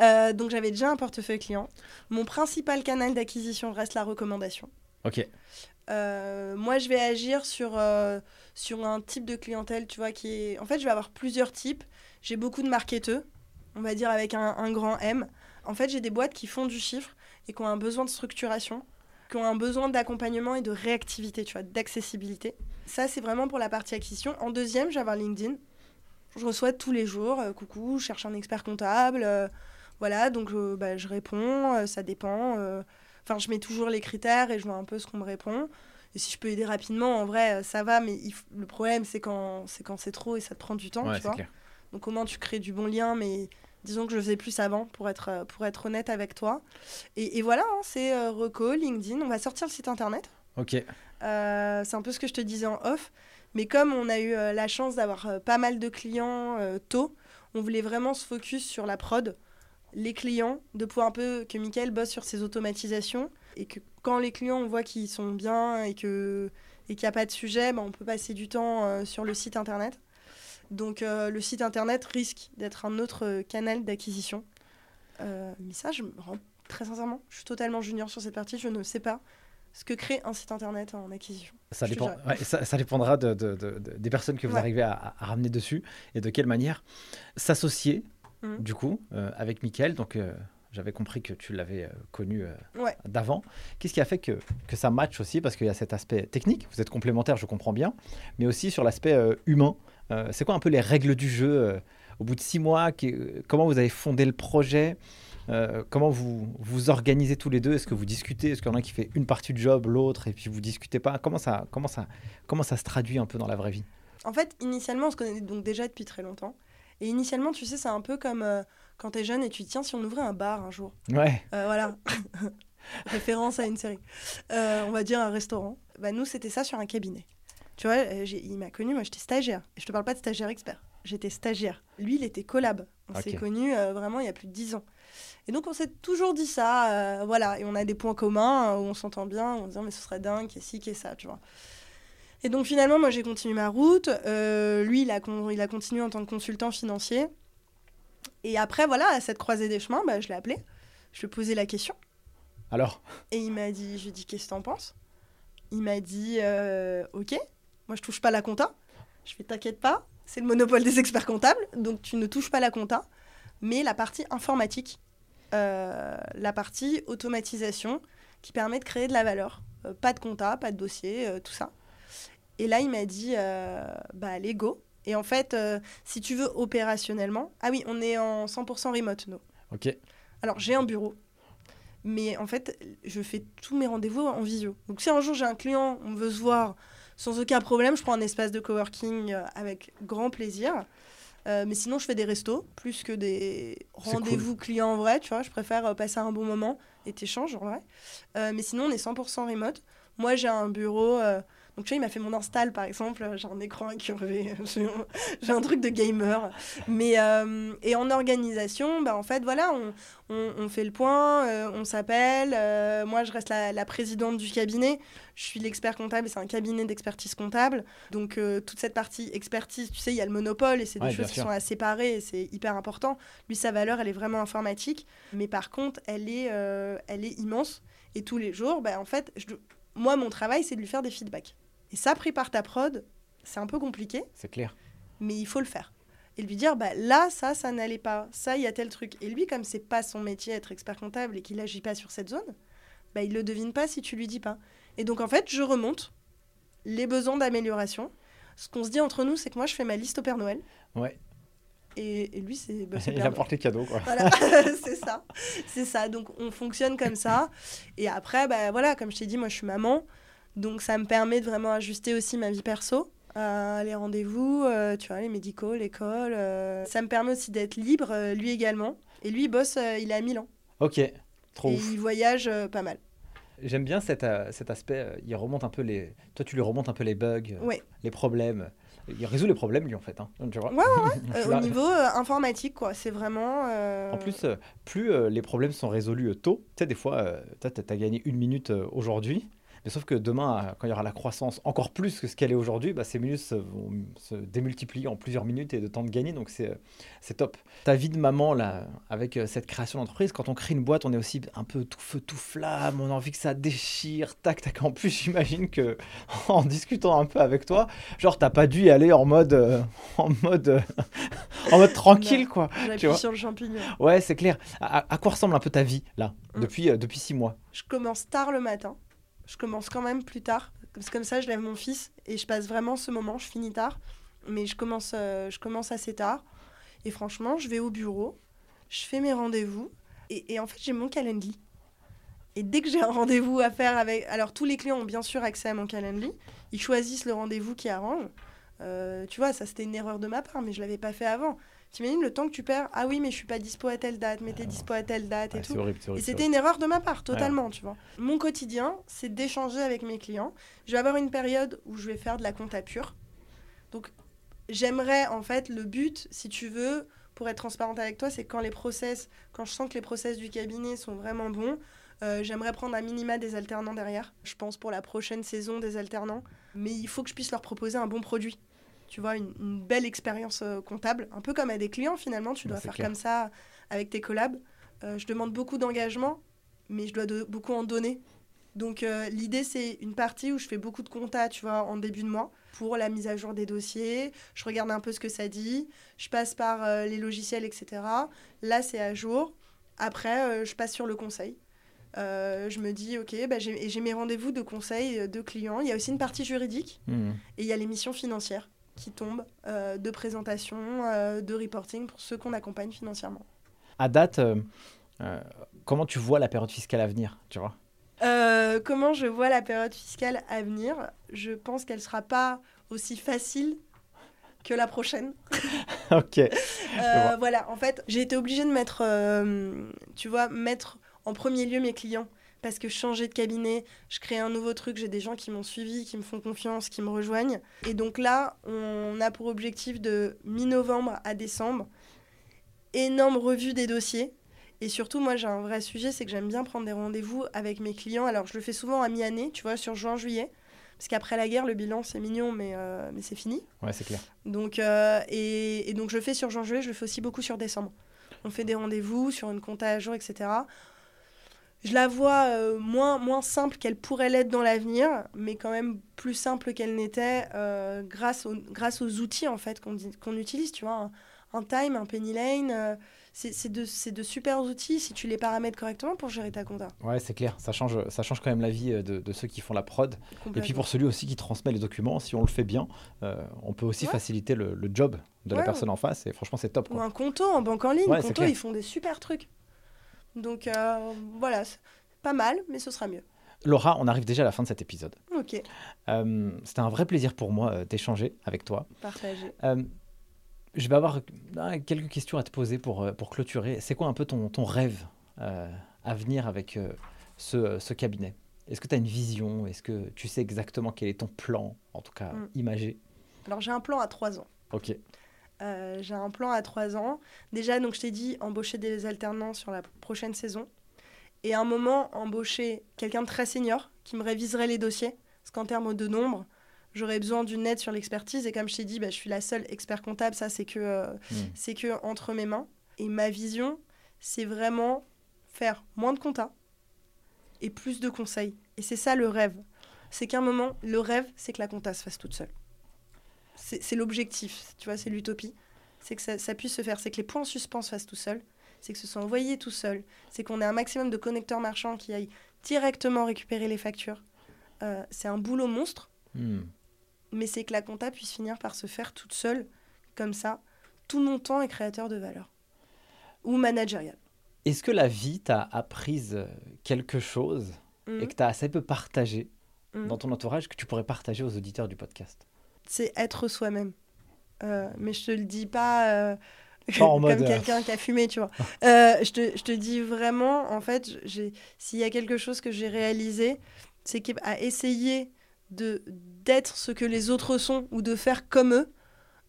Euh, donc, j'avais déjà un portefeuille client. Mon principal canal d'acquisition reste la recommandation. Ok. Euh, moi, je vais agir sur, sur un type de clientèle, tu vois, qui est... En fait, je vais avoir plusieurs types. J'ai beaucoup de marketeurs, on va dire avec un, un grand M. En fait, j'ai des boîtes qui font du chiffre et qui ont un besoin de structuration qui ont un besoin d'accompagnement et de réactivité, tu vois, d'accessibilité. Ça, c'est vraiment pour la partie acquisition. En deuxième, j'ai un LinkedIn. Je reçois tous les jours, euh, coucou, je cherche un expert comptable. Euh, voilà, donc euh, bah, je réponds, ça dépend. Enfin, je mets toujours les critères et je vois un peu ce qu'on me répond. Et si je peux aider rapidement, en vrai, ça va, mais le problème, c'est quand c'est quand c'est trop et ça te prend du temps, tu vois. Donc, comment tu crées du bon lien, mais Disons que je faisais plus avant, pour être, euh, pour être honnête avec toi. Et, voilà, hein, c'est euh, Reco, LinkedIn. On va sortir le site internet. Ok. Euh, c'est un peu ce que je te disais en off. Mais comme on a eu la chance d'avoir pas mal de clients tôt, on voulait vraiment se focus sur la prod, les clients, de pouvoir un peu que Michael bosse sur ses automatisations et que quand les clients on voit qu'ils sont bien et que et qu'il n'y a pas de sujet, bah, on peut passer du temps sur le site internet. Donc euh, le site internet risque d'être un autre euh, canal d'acquisition. Euh, mais ça, je me rends très sincèrement, je suis totalement junior sur cette partie, je ne sais pas ce que crée un site internet en acquisition. Ça, dépend, ça, dépendra de, des personnes que vous arrivez à, ramener dessus et de quelle manière. S'associer, mmh. du coup, avec Mickaël, donc j'avais compris que tu l'avais connu d'avant. Qu'est-ce qui a fait que, que ça match aussi? Parce qu'il y a cet aspect technique, vous êtes complémentaires, je comprends bien, mais aussi sur l'aspect humain. Euh, c'est quoi un peu les règles du jeu euh, Au bout de six mois, comment vous avez fondé le projet euh, comment vous vous organisez tous les deux? Est-ce que vous discutez? Est-ce qu'il y en a un qui fait une partie du job, l'autre, et puis vous discutez pas? Comment ça, comment, ça, comment ça se traduit un peu dans la vraie vie? En fait, initialement, on se connaît donc déjà depuis très longtemps. Et initialement, tu sais, c'est un peu comme quand tu es jeune et tu te tiens si on ouvrait un bar un jour. Ouais. voilà. Référence à une série. on va dire un restaurant. Bah, nous, c'était ça sur un cabinet. Tu vois, euh, il m'a connu, moi j'étais stagiaire. Et je te parle pas de stagiaire expert. J'étais stagiaire. Lui, il était collab. On s'est connus euh, vraiment il y a plus de 10 ans. Et donc on s'est toujours dit ça, euh, voilà. Et on a des points communs où on s'entend bien, on se dit mais ce serait dingue, qu'est-ce ci, qu'est ça, tu vois. Et donc finalement, moi j'ai continué ma route. lui, il a, il a continué en tant que consultant financier. Et après, voilà, à cette croisée des chemins, bah, je l'ai appelé. Je lui ai posé la question. Alors? Et il m'a dit, je lui ai dit, qu'est-ce que t'en penses? Il m'a dit, ok. Moi, je touche pas la compta. Je fais t'inquiète pas, c'est le monopole des experts comptables, donc tu ne touches pas la compta, mais la partie informatique, euh, la partie automatisation qui permet de créer de la valeur. Euh, pas de compta, pas de dossier, euh, tout ça. Et là, il m'a dit, bah, allez, go. Et en fait, si tu veux opérationnellement, ah oui, on est en 100% remote, nous. Ok. Alors, j'ai un bureau, mais en fait, je fais tous mes rendez-vous en visio. Donc, si un jour j'ai un client, on veut se voir, sans aucun problème, je prends un espace de coworking euh, avec grand plaisir. Euh, mais sinon, je fais des restos plus que des rendez-vous clients en vrai. Tu vois, je préfère euh, passer un bon moment et t'échanges en vrai. mais sinon, on est 100% remote. Moi, j'ai un bureau Donc, tu vois, il m'a fait mon install, par exemple. J'ai un écran incurvé. J'ai un truc de gamer. Mais, euh, et en organisation, bah, en fait, voilà, on, on, fait le point, euh, on s'appelle. Euh, moi, je reste la, présidente du cabinet. Je suis l'expert comptable et c'est un cabinet d'expertise comptable. Donc, toute cette partie expertise, tu sais, il y a le monopole et c'est des choses qui sont à séparer et c'est hyper important. Lui, sa valeur, elle est vraiment informatique. Mais par contre, elle est, elle est immense. Et tous les jours, bah, en fait, je, moi, mon travail, c'est de lui faire des feedbacks. Et ça, pris par ta prod, c'est un peu compliqué. C'est clair. Mais il faut le faire. Et lui dire, bah, là, ça, ça n'allait pas. Ça, il y a tel truc. Et lui, comme c'est pas son métier, être expert comptable, et qu'il agit pas sur cette zone, bah, il le devine pas si tu lui dis pas. Et donc, en fait, je remonte les besoins d'amélioration. Ce qu'on se dit entre nous, c'est que moi, je fais ma liste au Père Noël. Ouais. Et, lui, c'est. Bah, il apporte les cadeaux, quoi. Voilà, c'est ça. C'est ça. Donc, on fonctionne comme ça. Et après, bah, voilà, comme je t'ai dit, moi, je suis maman. Donc, ça me permet de vraiment ajuster aussi ma vie perso. Euh, les rendez-vous, euh, tu vois, les médicaux, l'école. Euh. Ça me permet aussi d'être libre, lui également. Et lui, il bosse, il est à Milan. Ok, trop Et il voyage pas mal. J'aime bien cet, cet aspect, il remonte un peu les... Toi, tu lui remontes un peu les bugs, les problèmes. Il résout les problèmes, lui, en fait. Hein, tu vois ouais, ouais, ouais. au niveau informatique, quoi. C'est vraiment. En plus, plus les problèmes sont résolus tôt, tu sais, des fois, tu as gagné une minute aujourd'hui. Mais sauf que demain, euh, quand il y aura la croissance encore plus que ce qu'elle est aujourd'hui, bah, ces minutes vont se démultiplier en plusieurs minutes et de temps de gagner. Donc c'est, c'est top. Ta vie de maman, là, avec euh, cette création d'entreprise, quand on crée une boîte, on est aussi un peu tout feu, tout flamme. On a envie que ça déchire. Tac, tac. En plus, j'imagine que en discutant un peu avec toi, genre, t'as pas dû y aller en mode, euh, en mode, en mode tranquille, quoi. Tu vois sur le champignon. Ouais, c'est clair. À, quoi ressemble un peu ta vie, là, mm. depuis, depuis six mois? Je commence tard le matin je commence quand même plus tard. Comme ça, je lève mon fils et je passe vraiment ce moment. Je finis tard, mais je commence, euh, je commence assez tard. Et franchement, je vais au bureau, je fais mes rendez-vous. Et, et en fait, j'ai mon calendrier. Et dès que j'ai un rendez-vous à faire avec... Alors, tous les clients ont bien sûr accès à mon calendrier. Ils choisissent le rendez-vous qui arrange. Euh, tu vois, ça, c'était une erreur de ma part, mais je ne l'avais pas fait avant. T'imagines le temps que tu perds? Ah oui, mais je suis pas dispo à telle date, mais t'es dispo à telle date et tout. Horrible, horrible, et c'était une erreur de ma part, totalement, tu vois. Mon quotidien, c'est d'échanger avec mes clients. Je vais avoir une période où je vais faire de la compta pure. Donc, j'aimerais, en fait, le but, si tu veux, pour être transparente avec toi, c'est quand les process, quand je sens que les process du cabinet sont vraiment bons, euh, j'aimerais prendre un minima des alternants derrière. Je pense pour la prochaine saison des alternants. Mais il faut que je puisse leur proposer un bon produit tu vois, une, belle expérience euh, comptable, un peu comme à des clients finalement, tu dois faire comme ça avec tes collabs. Euh, je demande beaucoup d'engagement, mais je dois beaucoup en donner. Donc euh, l'idée c'est une partie où je fais beaucoup de compta, tu vois, en début de mois pour la mise à jour des dossiers. Je regarde un peu ce que ça dit. Je passe par les logiciels, etc. Là c'est à jour. Après je passe sur le conseil. je me dis, ok, bah, j'ai mes rendez-vous de conseil de clients. Il y a aussi une partie juridique mmh. et il y a les missions financières qui tombent euh, de présentation, euh, de reporting pour ceux qu'on accompagne financièrement. À date, euh, comment tu vois la période fiscale à venir, tu vois? Comment je vois la période fiscale à venir? Je pense qu'elle ne sera pas aussi facile que la prochaine. ok. voilà, en fait, j'ai été obligée de mettre, tu vois, mettre en premier lieu mes clients parce que changer de cabinet, je crée un nouveau truc, j'ai des gens qui m'ont suivi, qui me font confiance, qui me rejoignent. Et donc là, on a pour objectif de mi-novembre à décembre, énorme revue des dossiers. Et surtout, moi, j'ai un vrai sujet, c'est que j'aime bien prendre des rendez-vous avec mes clients. Alors, je le fais souvent à mi-année, tu vois, sur juin-juillet. Parce qu'après la guerre, le bilan, c'est mignon, mais, euh, mais c'est fini. Ouais, c'est clair. Donc, euh, et, et, donc, je le fais sur juin-juillet, je le fais aussi beaucoup sur décembre. On fait des rendez-vous sur une compta à jour, etc je la vois euh, moins, moins simple qu'elle pourrait l'être dans l'avenir, mais quand même plus simple qu'elle n'était euh, grâce, grâce aux outils en fait qu'on utilise, tu vois. Un, Time, un Penny Lane, euh, c'est de, de super outils si tu les paramètres correctement pour gérer ta compta. Ouais, c'est clair, ça change, ça change quand même la vie de, de ceux qui font la prod. Et puis pour celui aussi qui transmet les documents, si on le fait bien, on peut aussi faciliter le, le, job de la personne en face, et franchement c'est top. Ou un compto en banque en ligne, compto, ils font des super trucs. Donc euh, voilà, pas mal, mais ce sera mieux. Laura, on arrive déjà à la fin de cet épisode. Ok. Euh, C'était un vrai plaisir pour moi euh, d'échanger avec toi. Partagé. Euh, je vais avoir quelques questions à te poser pour, pour clôturer. C'est quoi un peu ton, ton rêve à venir avec ce, ce, cabinet? Est-ce que tu as une vision? Est-ce que tu sais exactement quel est ton plan, en tout cas mm. imagé? Alors j'ai un plan à trois ans. Ok. Euh, j'ai un plan à trois ans. Déjà, donc je t'ai dit, embaucher des alternants sur la prochaine saison. Et à un moment, embaucher quelqu'un de très senior qui me réviserait les dossiers. Parce qu'en termes de nombre, j'aurais besoin d'une aide sur l'expertise. Et comme je t'ai dit, bah, je suis la seule expert comptable. Ça, c'est que, euh, mm. c'est que entre mes mains. Et ma vision, c'est vraiment faire moins de compta et plus de conseils. Et c'est ça le rêve. C'est qu'à un moment, le rêve, c'est que la compta se fasse toute seule. C'est l'objectif, tu vois, c'est l'utopie. C'est que ça, puisse se faire, c'est que les points en suspens se fassent tout seul, c'est que ce soit envoyé tout seul, c'est qu'on ait un maximum de connecteurs marchands qui aillent directement récupérer les factures. Euh, c'est un boulot monstre, hmm. mais c'est que la compta puisse finir par se faire toute seule, comme ça. Tout mon temps est créateur de valeur ou managérial. Est-ce que la vie t'a appris quelque chose et hmm. que tu as assez peu partagé hmm. dans ton entourage que tu pourrais partager aux auditeurs du podcast? C'est être soi-même. Euh, mais je te le dis pas, euh, comme euh, quelqu'un qui a fumé, tu vois. je, te, je, te, dis vraiment, en fait, s'il y a quelque chose que j'ai réalisé, c'est qu'à essayer de d'être ce que les autres sont ou de faire comme eux,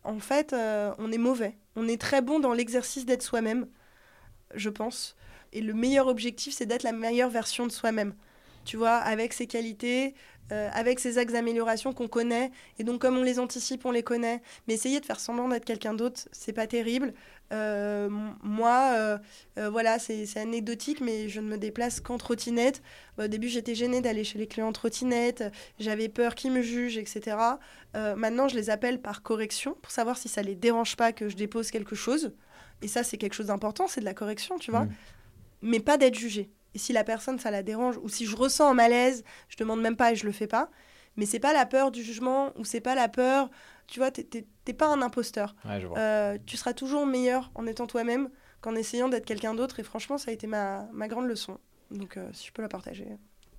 en fait, on est mauvais. On est très bon dans l'exercice d'être soi-même, je pense. Et le meilleur objectif, c'est d'être la meilleure version de soi-même. Tu vois, avec ses qualités, euh, avec ces axes d'amélioration qu'on connaît. Et donc, comme on les anticipe, on les connaît. Mais essayer de faire semblant d'être quelqu'un d'autre, c'est pas terrible. Euh, moi, euh, voilà, c'est anecdotique, mais je ne me déplace qu'en trottinette. Au début, j'étais gênée d'aller chez les clients en trottinette. J'avais peur qu'ils me jugent, etc. maintenant, je les appelle par correction pour savoir si ça les dérange pas que je dépose quelque chose. Et ça, c'est quelque chose d'important, c'est de la correction, tu vois. Mmh. Mais pas d'être jugé. Et si la personne, ça la dérange, ou si je ressens un malaise, je demande même pas et je le fais pas. Mais c'est pas la peur du jugement, ou c'est pas la peur. Tu vois, t'es pas un imposteur. Euh, tu seras toujours meilleur en étant toi-même qu'en essayant d'être quelqu'un d'autre. Et franchement, ça a été ma, ma grande leçon. Donc, euh, si je peux la partager.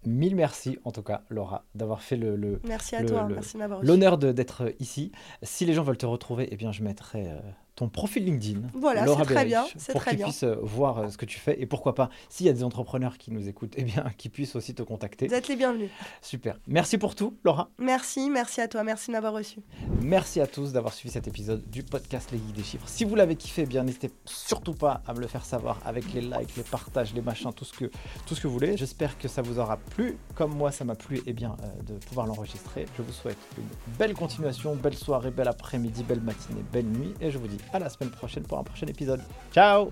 Mille merci en tout cas, Laura, d'avoir fait le. merci à toi, merci L'honneur d'être ici. Si les gens veulent te retrouver, eh bien, je mettrai euh, ton profil LinkedIn. Voilà, c'est très bien. Pour qu'ils puissent euh, voir euh, ce que tu fais. Et pourquoi pas, s'il y a des entrepreneurs qui nous écoutent, eh bien, qu'ils puissent aussi te contacter. Vous êtes les bienvenus. Super. Merci pour tout, Laura. Merci, merci à toi. Merci de m'avoir reçu. Merci à tous d'avoir suivi cet épisode du podcast Les Guides des Chiffres. Si vous l'avez kiffé, eh bien, n'hésitez surtout pas à me le faire savoir avec les likes, les partages, les machins, tout ce que, tout ce que vous voulez. J'espère que ça vous aura plu. Comme moi, ça m'a plu, eh bien, euh, de pouvoir l'enregistrer. Je vous souhaite une belle continuation, belle soirée, belle après-midi, belle matinée, belle nuit. Et je vous dis à la semaine prochaine pour un prochain épisode. Ciao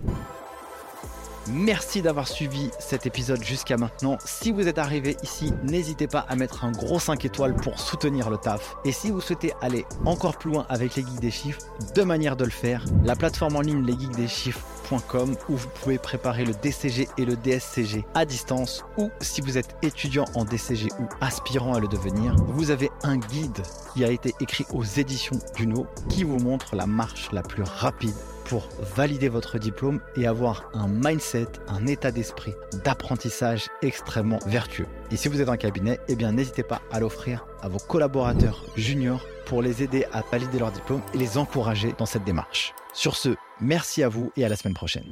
Merci d'avoir suivi cet épisode jusqu'à maintenant. Si vous êtes arrivé ici, n'hésitez pas à mettre un gros 5 étoiles pour soutenir le taf. Et si vous souhaitez aller encore plus loin avec les geeks des chiffres, deux manières de le faire. La plateforme en ligne où vous pouvez préparer le DCG et le DSCG à distance ou si vous êtes étudiant en DCG ou aspirant à le devenir, vous avez un guide qui a été écrit aux éditions Duno qui vous montre la marche la plus rapide pour valider votre diplôme et avoir un mindset, un état d'esprit d'apprentissage extrêmement vertueux. Et si vous êtes un cabinet, eh bien n'hésitez pas à l'offrir à vos collaborateurs juniors pour les aider à valider leur diplôme et les encourager dans cette démarche. Sur ce, merci à vous et à la semaine prochaine.